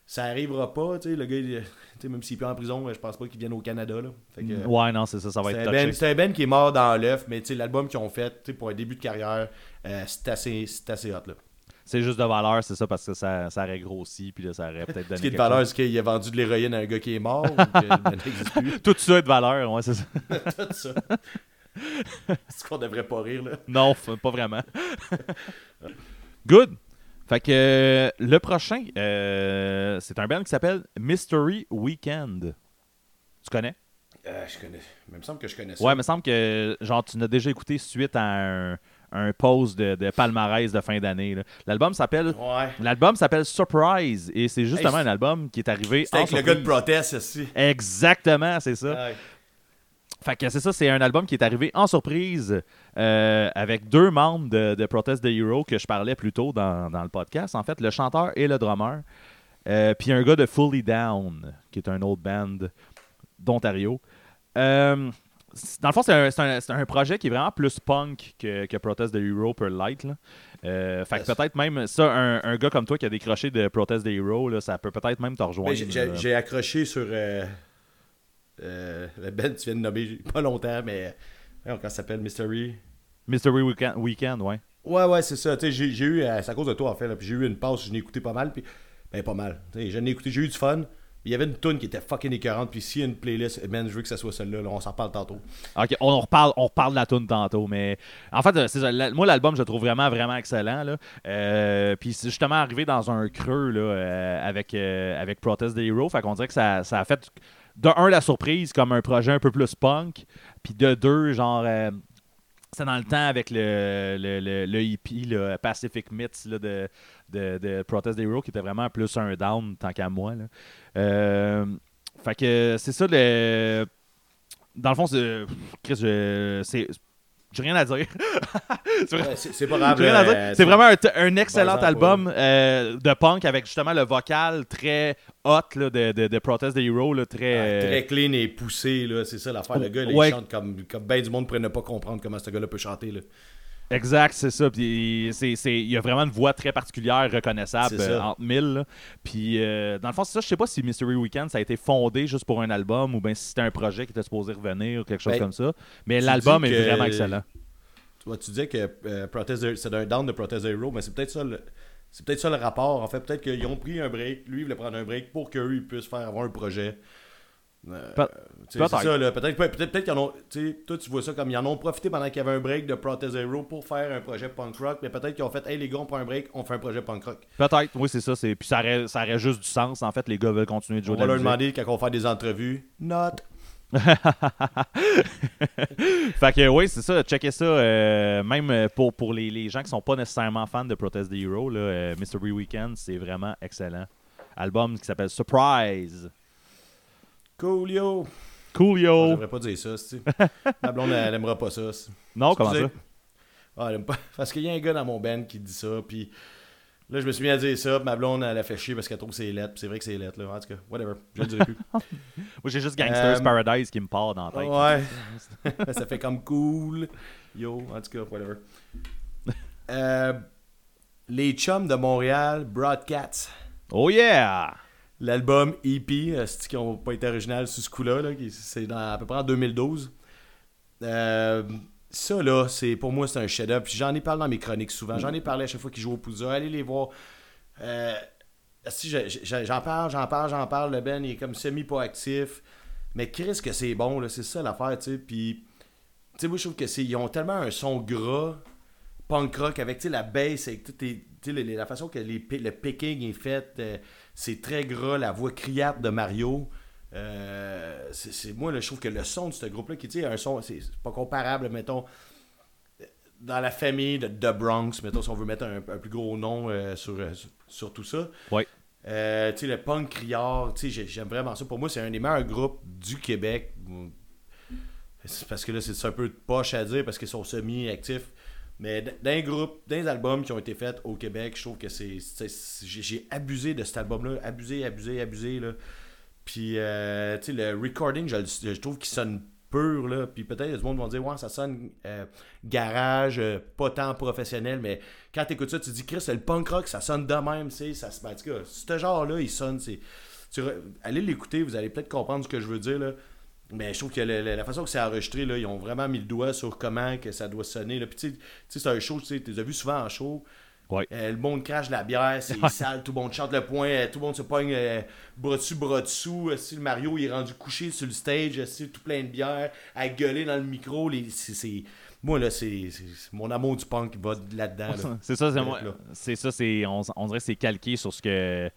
ça arrivera pas, tu sais, le gars, il- sais, même s'il est en prison, je pense pas qu'il vienne au Canada, là. Fait que, Ouais, non, c'est ça, ça va être touché. ben, c'est un Ben qui est mort dans l'œuf, mais tu sais, l'album qu'ils ont fait, tu sais, pour un début de carrière, euh, c'est assez, assez hot, là. C'est juste de valeur, c'est ça, parce que ça, ça aurait grossi, puis là, ça aurait peut-être donné. Ce qui est de valeur, c'est qu'il a vendu de l'héroïne à un gars qui est mort, ou que le Ben n'existe plus. Tout ça est de valeur, ouais, c'est ça. Tout ça. Est-ce qu'on devrait pas rire, là? Non, pas vraiment. Good. Fait que euh, le prochain, euh, c'est un band qui s'appelle Mystery Weekend. Tu connais? Euh, je connais. Il me semble que je connais ça. Ouais, il me semble que genre tu n'as déjà écouté suite à un, un pause de, de palmarès de fin d'année. là. L'album s'appelle Ouais. l'album s'appelle Surprise et c'est justement Hey, un album qui est arrivé en avec le gars de surprise. protest, aussi. Exactement, c'est ça. Ouais. Fait que c'est ça, c'est un album qui est arrivé en surprise euh, avec deux membres de, de Protest the Hero que je parlais plus tôt dans, dans le podcast. En fait, le chanteur et le drummer. Euh, Puis un gars de Fully Down, qui est un autre band d'Ontario. Euh, dans le fond, c'est un, un- un projet qui est vraiment plus punk que, que Protest the Hero per light. Là. Euh, fait que peut-être même ça, un, un gars comme toi qui a décroché de Protest the Hero, là, ça peut peut-être même te rejoindre. Ben, j'ai- accroché sur euh, euh, le Ben tu viens de nommer pas longtemps, mais voyons, comment ça s'appelle Mystery. Mystery Weekend, Weekend ouais. Ouais, ouais, c'est ça. J'ai j'ai eu, euh, c'est à cause de toi en fait, là, puis j'ai eu une passe, je l'ai écouté pas mal, puis ben pas mal. Tu sais, Je l'ai écouté, j'ai eu du fun. Il y avait une tune qui était fucking écœurante, puis s'il y a une playlist, man, je veux que ça soit celle-là, là, on s'en parle tantôt. Ok, on, reparle, on reparle de la tune tantôt, mais en fait, euh, c'est ça, la- moi l'album je le trouve vraiment vraiment excellent là. Euh, puis c'est justement arrivé dans un creux là euh, avec euh, avec Protest the Hero, fait qu'on dirait que ça, ça a fait de un la surprise comme un projet un peu plus punk, puis de deux genre euh, c'est dans le temps avec le, le, le, le hippie, le Pacific Myths de, de, de Protest Hero, qui était vraiment plus un down tant qu'à moi. Là. Euh, fait que c'est ça le. Dans le fond, c'est. J'ai rien à dire. c'est pas grave. euh, C'est vraiment un, excellent exemple, album euh, de punk avec justement le vocal très hot là, de, de, de Protest the Hero. Là, très, Ouais, euh, Très clean et poussé, c'est ça l'affaire. Le gars, là, Ouais. il chante comme, comme ben du monde pourrait ne pas comprendre comment ce gars-là peut chanter. Là. Exact, c'est ça. Puis c'est, c'est- il y a vraiment une voix très particulière, reconnaissable euh, entre mille. là. Puis euh, dans le fond, c'est ça. Je sais pas si Mystery Weekend ça a été fondé juste pour un album ou bien si c'était un projet qui était supposé revenir ou quelque chose Ben, comme ça. Mais tu l'album dis est que- vraiment excellent. Tu vois, tu disais que euh, Protest the- c'est un down de Protest the Hero, mais c'est peut-être ça le. C'est peut-être ça le rapport. En fait, peut-être qu'ils ont pris un break. Lui, il voulait prendre un break pour qu'eux, ils puissent faire avoir un projet. Euh, peut-être. ça. Peut-être peut, peut-être qu'ils en ont. Toi, tu vois ça comme ils en ont profité pendant qu'il y avait un break de Protest the Hero pour faire un projet punk rock. Mais peut-être qu'ils ont fait Hey les gars, on prend un break, on fait un projet punk rock. Peut-être, oui, c'est ça. C'est... Puis ça aurait, ça aurait juste du sens. En fait, les gars veulent continuer de jouer On de va leur demander quand on faire des entrevues. Not. fait que oui, c'est ça. Checkez ça. euh, même pour, pour les, les gens qui sont pas nécessairement fans de Protest the Hero, là, euh, Mystery Weekend, c'est vraiment excellent. Album qui s'appelle Surprise. Coolio. Je Coolio. devrais pas dire ça, c'est Ma blonde, elle, elle aimera pas ça. Non, comment ça? Ah, elle aime pas. Parce qu'il y a un gars dans mon band qui dit ça, puis là, je me suis mis à dire ça, puis ma blonde, elle a fait chier parce qu'elle trouve que c'est lettre, puis c'est vrai que c'est lettre, là. En tout cas, whatever, je le dirai plus. Moi, j'ai juste Gangsters Euh, Paradise qui me part dans la tête. ouais. ça fait comme cool. Yo, en tout cas, whatever. Euh, les chums de Montréal, Broadcats. Oh yeah! L'album EP, euh, c'est qui n'ont pas été original sous ce coup-là, là, c'est à peu près en 2012. Euh, ça, là, c'est pour moi, c'est un chef-d'œuvre. J'en ai parlé dans mes chroniques souvent. J'en ai parlé à chaque fois qu'ils jouent au Pouza. Allez les voir. Euh, si je- je- j'en parle, j'en parle, j'en parle. Le Ben il est comme semi-pas actif. Mais Chris, que c'est bon, là, c'est ça l'affaire, tu sais. Puis, tu sais, moi, je trouve que. Ils ont tellement un son gras, punk rock, avec, la bass, avec tout les- la façon que les, le picking est fait, euh, c'est très gras, la voix criarde de Mario. Euh, c'est moi, là, je trouve que le son de ce groupe-là, qui, tu sais, un son, c'est pas comparable, mettons, dans la famille de The Bronx, mettons, si on veut mettre un, un plus gros nom euh, sur, sur, sur tout ça. Ouais. Euh, tu sais, le punk criard, tu sais, j'ai- j'aime vraiment ça. Pour moi, c'est un des meilleurs groupes du Québec. Parce que là, c'est un peu poche à dire parce qu'ils sont semi-actifs. Mais d'un groupe, d'un albums qui ont été faits au Québec, je trouve que c'est. J'ai abusé de cet album-là. Abusé, abusé, abusé. Là. Puis, euh, tu sais, le recording, je, le- trouve qu'il sonne pur, là. Puis peut-être, a du monde vont dire, ouais, ça sonne euh, garage, euh, pas tant professionnel, mais quand t'écoutes ça, tu te dis, Chris, c'est le punk rock, ça sonne de même, tu sais. Ça, se- ben, tout ce genre-là, il sonne, tu allez l'écouter, vous allez peut-être comprendre ce que je veux dire, là. Mais je trouve que le- le- la façon que c'est enregistré, là, ils ont vraiment mis le doigt sur comment que ça doit sonner. Là. Puis tu sais- c'est un show, tu as vus souvent en show. Ouais. Euh, le monde crache de la bière, c'est sale, tout le monde chante le point, euh, tout le monde se pogne euh, bras dessus, bras dessous. euh, si le Mario il est rendu couché sur le stage, si, tout plein de bière, à gueuler dans le micro. Les, c'est, Moi, là, c'est, mon amour du punk qui va là-dedans. là. C'est ça. C'est ça, c'est on, on dirait que c'est calqué sur ce que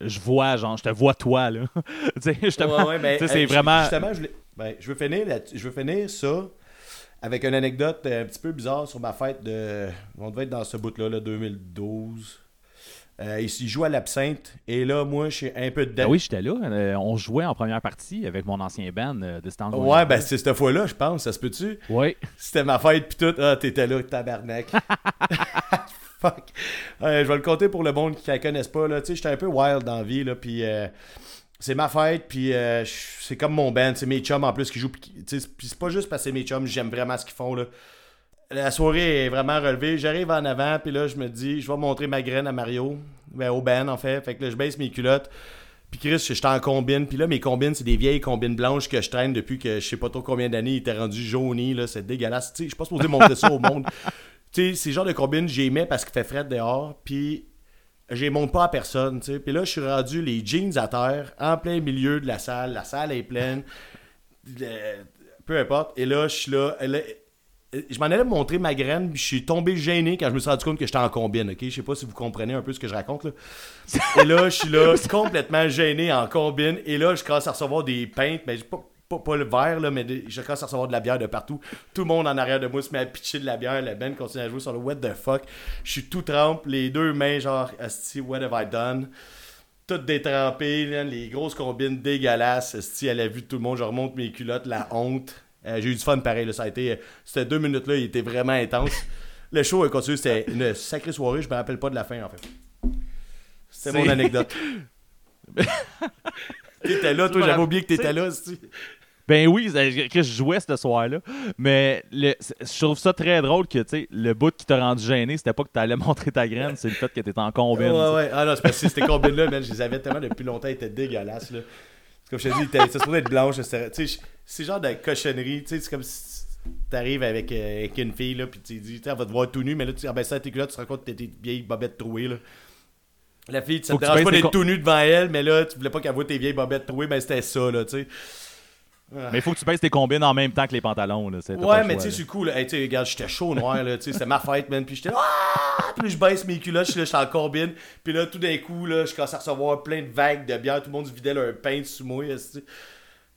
je vois, genre je te vois toi là. tu sais, justement, Ouais, ouais, ben, tu sais, c'est euh, vraiment Justement, je, ben, je veux finir là- je veux finir ça avec une anecdote euh, un petit peu bizarre sur ma fête de. On devait être dans ce bout-là, là, 2012. Euh, il joue à l'absinthe et là, moi, je suis un peu dedans. Ben oui, j'étais là. Euh, on jouait en première partie avec mon ancien band euh, Distance. Ouais, ben c'est cette fois-là, je pense, ça se peut-tu? Ouais. C'était ma fête pis tout. Ah, t'étais là, tabarnak. Fuck. Euh, je vais le compter pour le monde qui la connaisse pas. Tu sais, j'étais un peu wild dans la vie. Là, puis euh, c'est ma fête. Puis euh, c'est comme mon band. C'est mes chums en plus qui jouent. Puis c'est pas juste parce que c'est mes chums. J'aime vraiment ce qu'ils font. Là. La soirée est vraiment relevée. J'arrive en avant. Puis là, je me dis, je vais montrer ma graine à Mario. Ben, au band, en fait. Fait que là, je baisse mes culottes. Puis Chris, j'étais en combine. Puis là, mes combines, c'est des vieilles combines blanches que je traîne depuis que je sais pas trop combien d'années. Ils étaient rendus jaunis, là. C'est dégueulasse. Tu sais, je suis pas supposé montrer ça au monde. Tu sais, ces genres de combines, j'y mets parce qu'il fait frais dehors. Puis je les montre pas à personne, tu sais. Puis là, je suis rendu les jeans à terre, en plein milieu de la salle. La salle est pleine. Euh, peu importe. Et là, je suis là. là, je m'en allais montrer ma graine, puis je suis tombé gêné quand je me suis rendu compte que j'étais en combine, ok? Je sais pas si vous comprenez un peu ce que je raconte, là. Et là, je suis là, complètement gêné en combine, et là, je commence à recevoir des pintes, mais pas, pas, pas le verre, là, mais je commence à recevoir de la bière de partout. Tout le monde en arrière de moi se met à pitcher de la bière, la band continue à jouer sur le what the fuck. Je suis tout trempe, les deux mains, genre, asti, what have I done? Tout détrempé, là, les grosses combines dégueulasses. esti, à la vue de tout le monde, je remonte mes culottes, la honte. Euh, j'ai eu du fun pareil, là, ça a été. euh, Ces deux minutes-là, il était vraiment intense. Le show a continué, c'était une sacrée soirée, je me rappelle pas de la fin en fait. C'était mon C'est- anecdote. T'étais là, toi, j'avais oublié que t'étais là, esti. Ben oui, je jouais ce soir-là. Mais le- je trouve ça très drôle que tu sais, le bout qui t'a rendu gêné, c'était pas que t'allais montrer ta graine, c'est le fait que t'étais en combine. Ouais, ouais. Ah non, c'est parce que ces combines-là, man, je les avais tellement depuis longtemps, ils étaient dégueulasses, là. C'est Comme je te dis, c'était- supposé être blanche. c'est genre de cochonnerie, tu sais, c'est comme si t'arrives avec, euh, avec une fille, là, puis tu dis, elle va te voir tout nu, mais là, tu abaisses ça à tes culottes, tu te rends compte que t'es des vieilles bobettes trouées, là. La fille, ça te dérange pas d'être tout nu devant elle, mais là, tu voulais pas qu'elle voit tes vieilles bobettes trouées, ben c'était ça, là, tu sais. Mais il faut que tu baisses tes combines en même temps que les pantalons. Là. Ouais, mais tu sais, c'est cool. Hey, tu sais, regarde, j'étais chaud noir, là. C'était ma fête, man. Puis j'étais ah! Puis je baisse mes culottes, je suis en combine. Puis là, tout d'un coup, là, je commence à recevoir plein de vagues de bière. Tout le monde se vidait leur pain sous moi.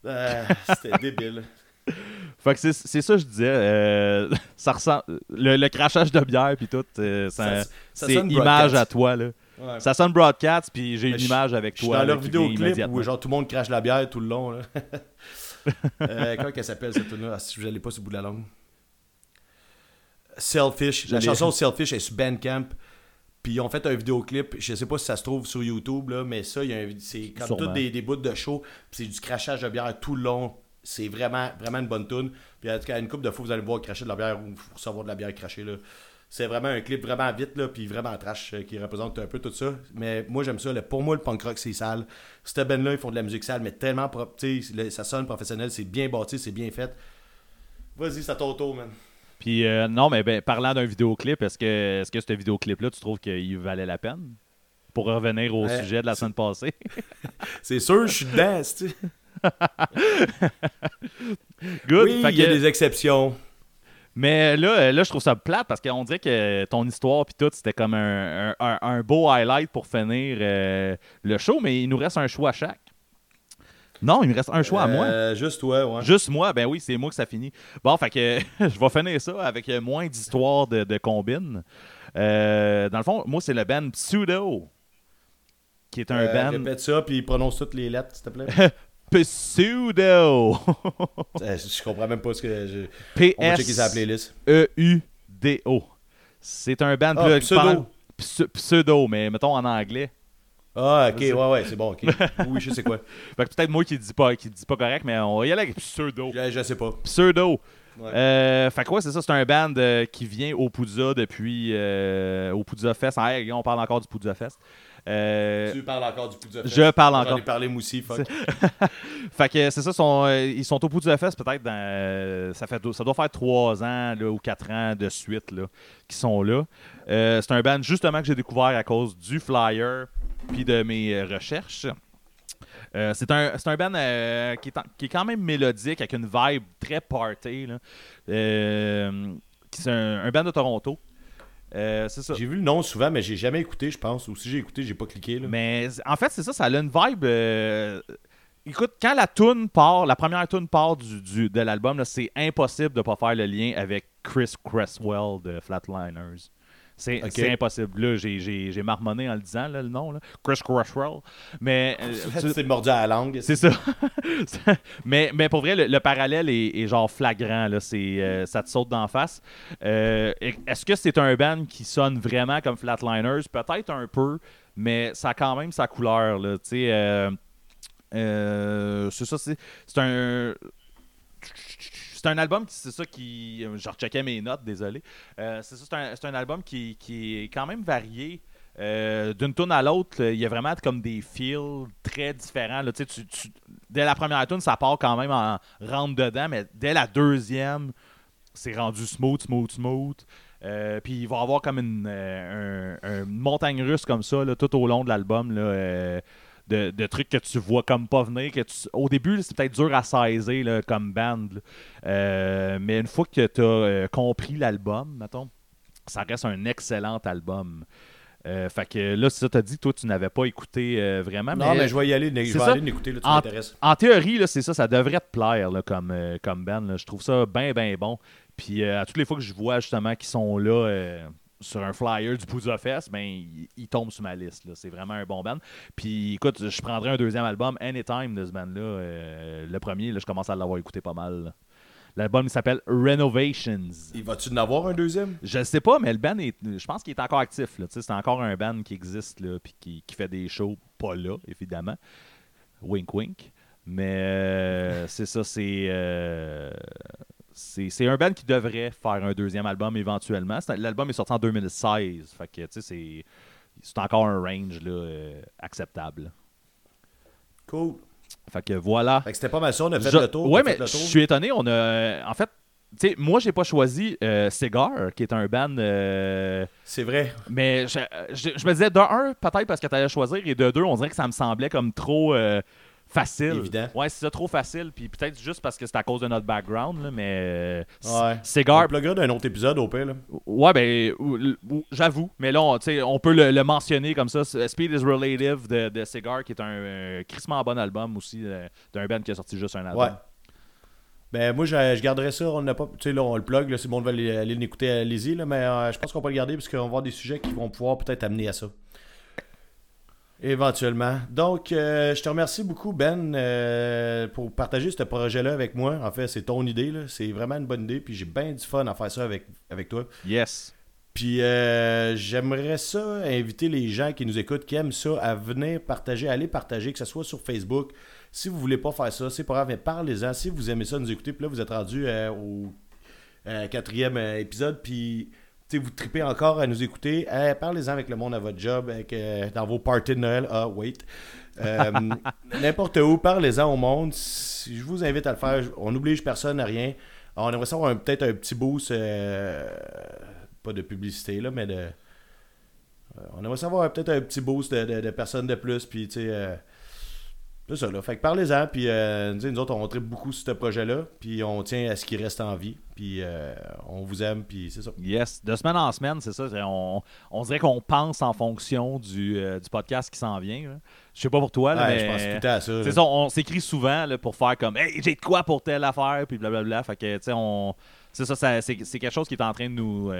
Euh, C'était débile. Fait que c'est ça que je disais. euh, ça ressemble, le, le crachage de bière puis tout, euh, ça- Ça- ça c'est sonne image broadcast. à toi. Là. Ouais. Ça sonne broadcast puis j'ai une image avec toi. dans là, leur vidéoclip où genre tout le monde crache la bière tout le long. Là. euh, comment qu'elle s'appelle cette tune là Si je l'ai pas sur le bout de la langue. Selfish. La chanson Selfish est sur Bandcamp. Puis ils ont fait un vidéoclip. Je sais pas si ça se trouve sur YouTube, là, mais ça, c'est comme toutes des, des bouts de show. Puis c'est du crachage de bière tout le long. C'est vraiment, vraiment une bonne tune. Puis en tout cas, une couple de fois, vous allez voir cracher de la bière ou recevoir de la bière crachée. Là. C'est vraiment un clip vraiment vite, là, puis vraiment trash, euh, qui représente un peu tout ça. Mais moi, j'aime ça. là. Pour moi, le punk rock, c'est sale. Cette band-là, ils font de la musique sale, mais tellement propre. tu sais, le- Ça sonne professionnel, c'est bien bâti, c'est bien fait. Vas-y, c'est à ton tour, man. Puis euh, non, mais ben, parlant d'un vidéoclip, est-ce que, est-ce que ce vidéoclip-là, tu trouves qu'il valait la peine? Pour revenir au Ouais, sujet de la semaine passée. C'est sûr, je suis dedans. Good. Oui, il y a que- des exceptions. Mais là, euh, là, je trouve ça plate parce qu'on dirait que ton histoire puis tout, c'était comme un, un- beau highlight pour finir euh, le show, mais il nous reste un choix à chaque. Non, il me reste un choix à moi. Euh, Juste toi, ouais. Juste moi, ben oui, c'est moi que ça finit. Bon, fait que je vais finir ça avec moins d'histoires de, de combine. Euh, dans le fond, moi, c'est le band Pseudo, qui est un Euh, band Répète ça, puis prononce toutes les lettres, s'il te plaît. Pseudo. Euh, je comprends même pas ce que. Je... On va checker sa playlist. P-S-E-U-D-O. C'est un band Ah, plus- pseudo. pendant- pseudo, mais mettons en anglais. Ah, ok, ouais, ouais, c'est bon, ok. Oui, je sais quoi. Fait que peut-être moi qui dis pas, qui dis pas correct, mais on va y aller avec pseudo. Je, je sais pas. Pseudo. Ouais. Euh, fait que ouais, c'est ça, c'est un band euh, qui vient au Poudza depuis euh, au Poudza Fest. Ah, on parle encore du Poudza Fest. Euh, Tu parles encore du Poudza Fest. je parle J'en encore. ai parlé moi aussi, fuck. Fait que c'est ça, sont, euh, ils sont au Poudza Fest peut-être dans, euh, ça, fait, ça doit faire trois ans là, ou quatre ans de suite là, qu'ils sont là. Euh, c'est un band justement que j'ai découvert à cause du flyer puis de mes recherches. Euh, c'est un, c'est un band euh, qui, est en- qui est quand même mélodique, avec une vibe très party. là. Euh, c'est un, un band de Toronto. Euh, c'est ça. J'ai vu le nom souvent, mais j'ai jamais écouté, je pense. Ou si j'ai écouté, j'ai pas cliqué. Là. Mais en fait, c'est ça, ça a une vibe. euh, Écoute, quand la tune part, la première tune part du, du- de l'album, c'est impossible de pas faire le lien avec Chris Cresswell de Flatliners. C'est impossible. Là, j'ai- marmonné en le disant, là, le nom. Là. Chris Cresswell. Mais euh, tu- mordu à la langue. c'est ça. mais, mais pour vrai, le, le parallèle est, est genre flagrant. Là. Euh, ça te saute d'en face. Euh, est-ce que c'est un band qui sonne vraiment comme Flatliners? Peut-être un peu, mais ça a quand même sa couleur. Là. Tu sais, euh, c'est ça. C'est, c'est un. C'est un album, qui- c'est ça qui. Je recheckais mes notes, désolé. Euh, c'est ça, c'est un, un album qui, qui est quand même varié. Euh, D'une tune à l'autre, il y a vraiment comme des feels très différents. là. Tu tu- dès la première tune, ça part quand même en rentre dedans, mais dès la deuxième, c'est rendu smooth, smooth, smooth. Euh, puis il va y avoir comme une, euh, un- un- une montagne russe comme ça là, tout au long de l'album. euh, de, de trucs que tu vois comme pas venir. Que tu- au début, c'est peut-être dur à saisir là, comme band. Euh, mais une fois que tu as compris l'album, mettons, ça reste un excellent album. Euh, fait que là, c'est ça, t'as dit, toi, tu n'avais pas écouté euh, vraiment. Non, mais je vais y aller. Je vais ça. aller l'écouter, là, tu En- m'intéresses. En théorie, là, c'est ça, ça devrait te plaire là, comme, euh, comme band. là. Je trouve ça bien, bien bon. Puis euh, à toutes les fois que je vois justement qu'ils sont là euh, sur un flyer du Poudza Fest, ben, ils tombent sur ma liste. C'est vraiment un bon band. Puis écoute, je prendrais un deuxième album, Anytime, de ce band-là. Euh, le premier, là, je commence à l'avoir écouté pas mal. là. L'album il s'appelle Renovations. Il va-tu en avoir un deuxième? Je sais pas, mais le band, est, je pense qu'il est encore actif. C'est encore un band qui existe, là, puis qui, qui fait des shows, pas là, évidemment. Wink, wink. Mais euh, c'est ça, c'est. euh, c'est c'est un band qui devrait faire un deuxième album éventuellement. L'album est sorti en 2016. Fait que, tu sais, c'est. C'est encore un range là, euh, acceptable. Cool. Fait que voilà. Fait que c'était pas mal ça, on a fait Je- le tour. A mais je suis étonné. On a. En fait, tu sais, moi, j'ai pas choisi euh, Cigar, qui est un band. euh, C'est vrai. mais je, je- je me disais, de un, peut-être parce que tu allais choisir, et de deux, on dirait que ça me semblait comme trop euh, facile. Évident. Ouais, c'est ça, trop facile. Puis peut-être juste parce que c'est à cause de notre background, là, mais. euh, Ouais. On Cigar. le pluguera d'un autre épisode au pire. Là. Ouais, ben, ou- ou- j'avoue. Mais là, on, tu sais, on peut le, le mentionner comme ça. Speed is Relative de, de Cigar, qui est un euh, crissement bon album aussi, euh, d'un band qui a sorti juste un album. Ouais. Ben moi je, je garderais ça, on n'a pas. Tu sais là on le plug, là, si le monde veut aller, aller l'écouter, allez-y, là, mais euh, je pense qu'on peut le garder parce qu'on va avoir des sujets qui vont pouvoir peut-être amener à ça. Éventuellement. Donc, euh, je te remercie beaucoup, Ben, euh, pour partager ce projet-là avec moi. En fait, c'est ton idée. C'est vraiment une bonne idée. Puis j'ai bien du fun à faire ça avec, avec toi. Yes. Puis euh, j'aimerais ça inviter les gens qui nous écoutent, qui aiment ça, à venir partager, à aller partager, que ce soit sur Facebook. Si vous voulez pas faire ça, c'est pas grave, mais parlez-en. Si vous aimez ça, nous écouter, puis là, vous êtes rendu au quatrième épisode, puis vous tripez encore à nous écouter, euh, parlez-en avec le monde à votre job, avec, euh, dans vos parties de Noël. Ah, wait. Euh, N'importe où, parlez-en au monde. Je vous invite à le faire. On n'oblige personne à rien. On aimerait savoir peut-être un petit boost, euh, pas de publicité, là, mais de. on aimerait savoir peut-être un petit boost de, de- de personnes de plus, puis tu sais. Euh, c'est ça, là. Fait que parlez-en, puis euh, nous nous autres, on tripe beaucoup sur ce projet-là, puis on tient à ce qu'il reste en vie, puis euh, on vous aime, puis c'est ça. Yes. De semaine en semaine, c'est ça. On, on dirait qu'on pense en fonction du, euh, du podcast qui s'en vient. là. Je sais pas pour toi, là, Ouais, mais. je pense tout le temps à ça. C'est là. ça, on s'écrit souvent là, pour faire comme Hey, j'ai de quoi pour telle affaire, puis blablabla. Fait que, tu sais, on. C'est ça, ça- c'est c'est quelque chose qui est en train de nous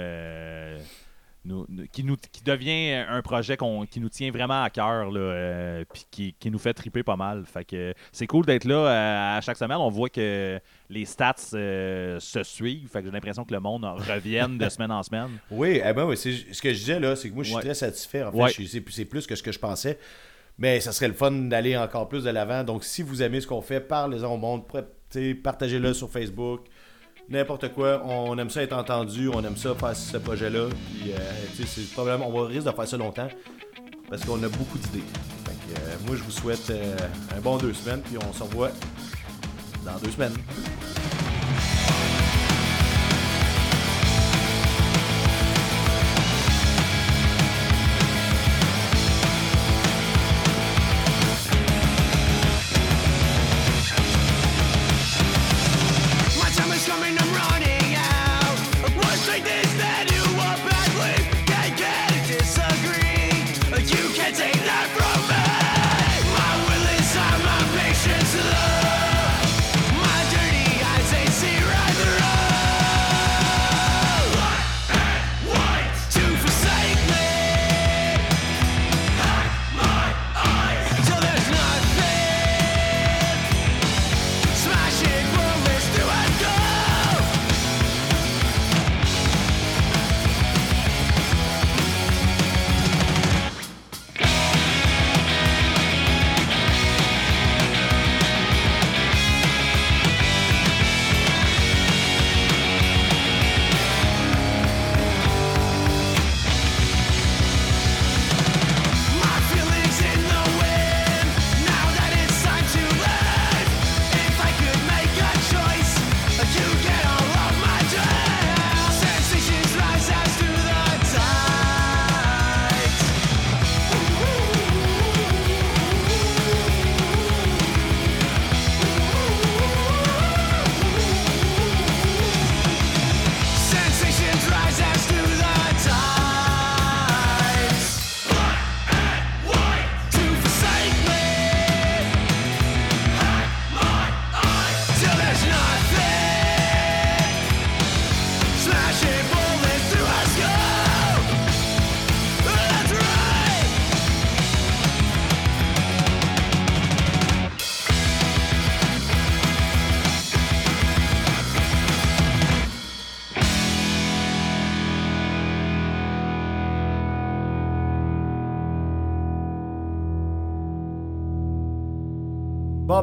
qui, devient euh, un projet qui nous tient vraiment à cœur, euh, puis qui, nous fait triper pas mal. Fait que c'est cool d'être là euh, à, chaque semaine. On voit que les stats se suivent. Fait que j'ai l'impression que le monde revienne de semaine en semaine. Oui, eh ben ce que je disais là, c'est que moi je suis très satisfait. En fait, c'est plus que ce que je pensais. Mais ça serait le fun d'aller encore plus de l'avant. Donc, si vous aimez ce qu'on fait, parlez-en au monde. Partagez-le sur Facebook n'importe quoi. On aime ça être entendu, on aime ça faire ce projet-là. Puis, euh, c'est probablement, on va risque de faire ça longtemps parce qu'on a beaucoup d'idées. Euh, moi, je vous souhaite euh, un bon deux semaines, puis on se revoit dans deux semaines.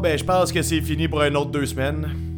ben je pense que c'est fini pour un autre deux semaines.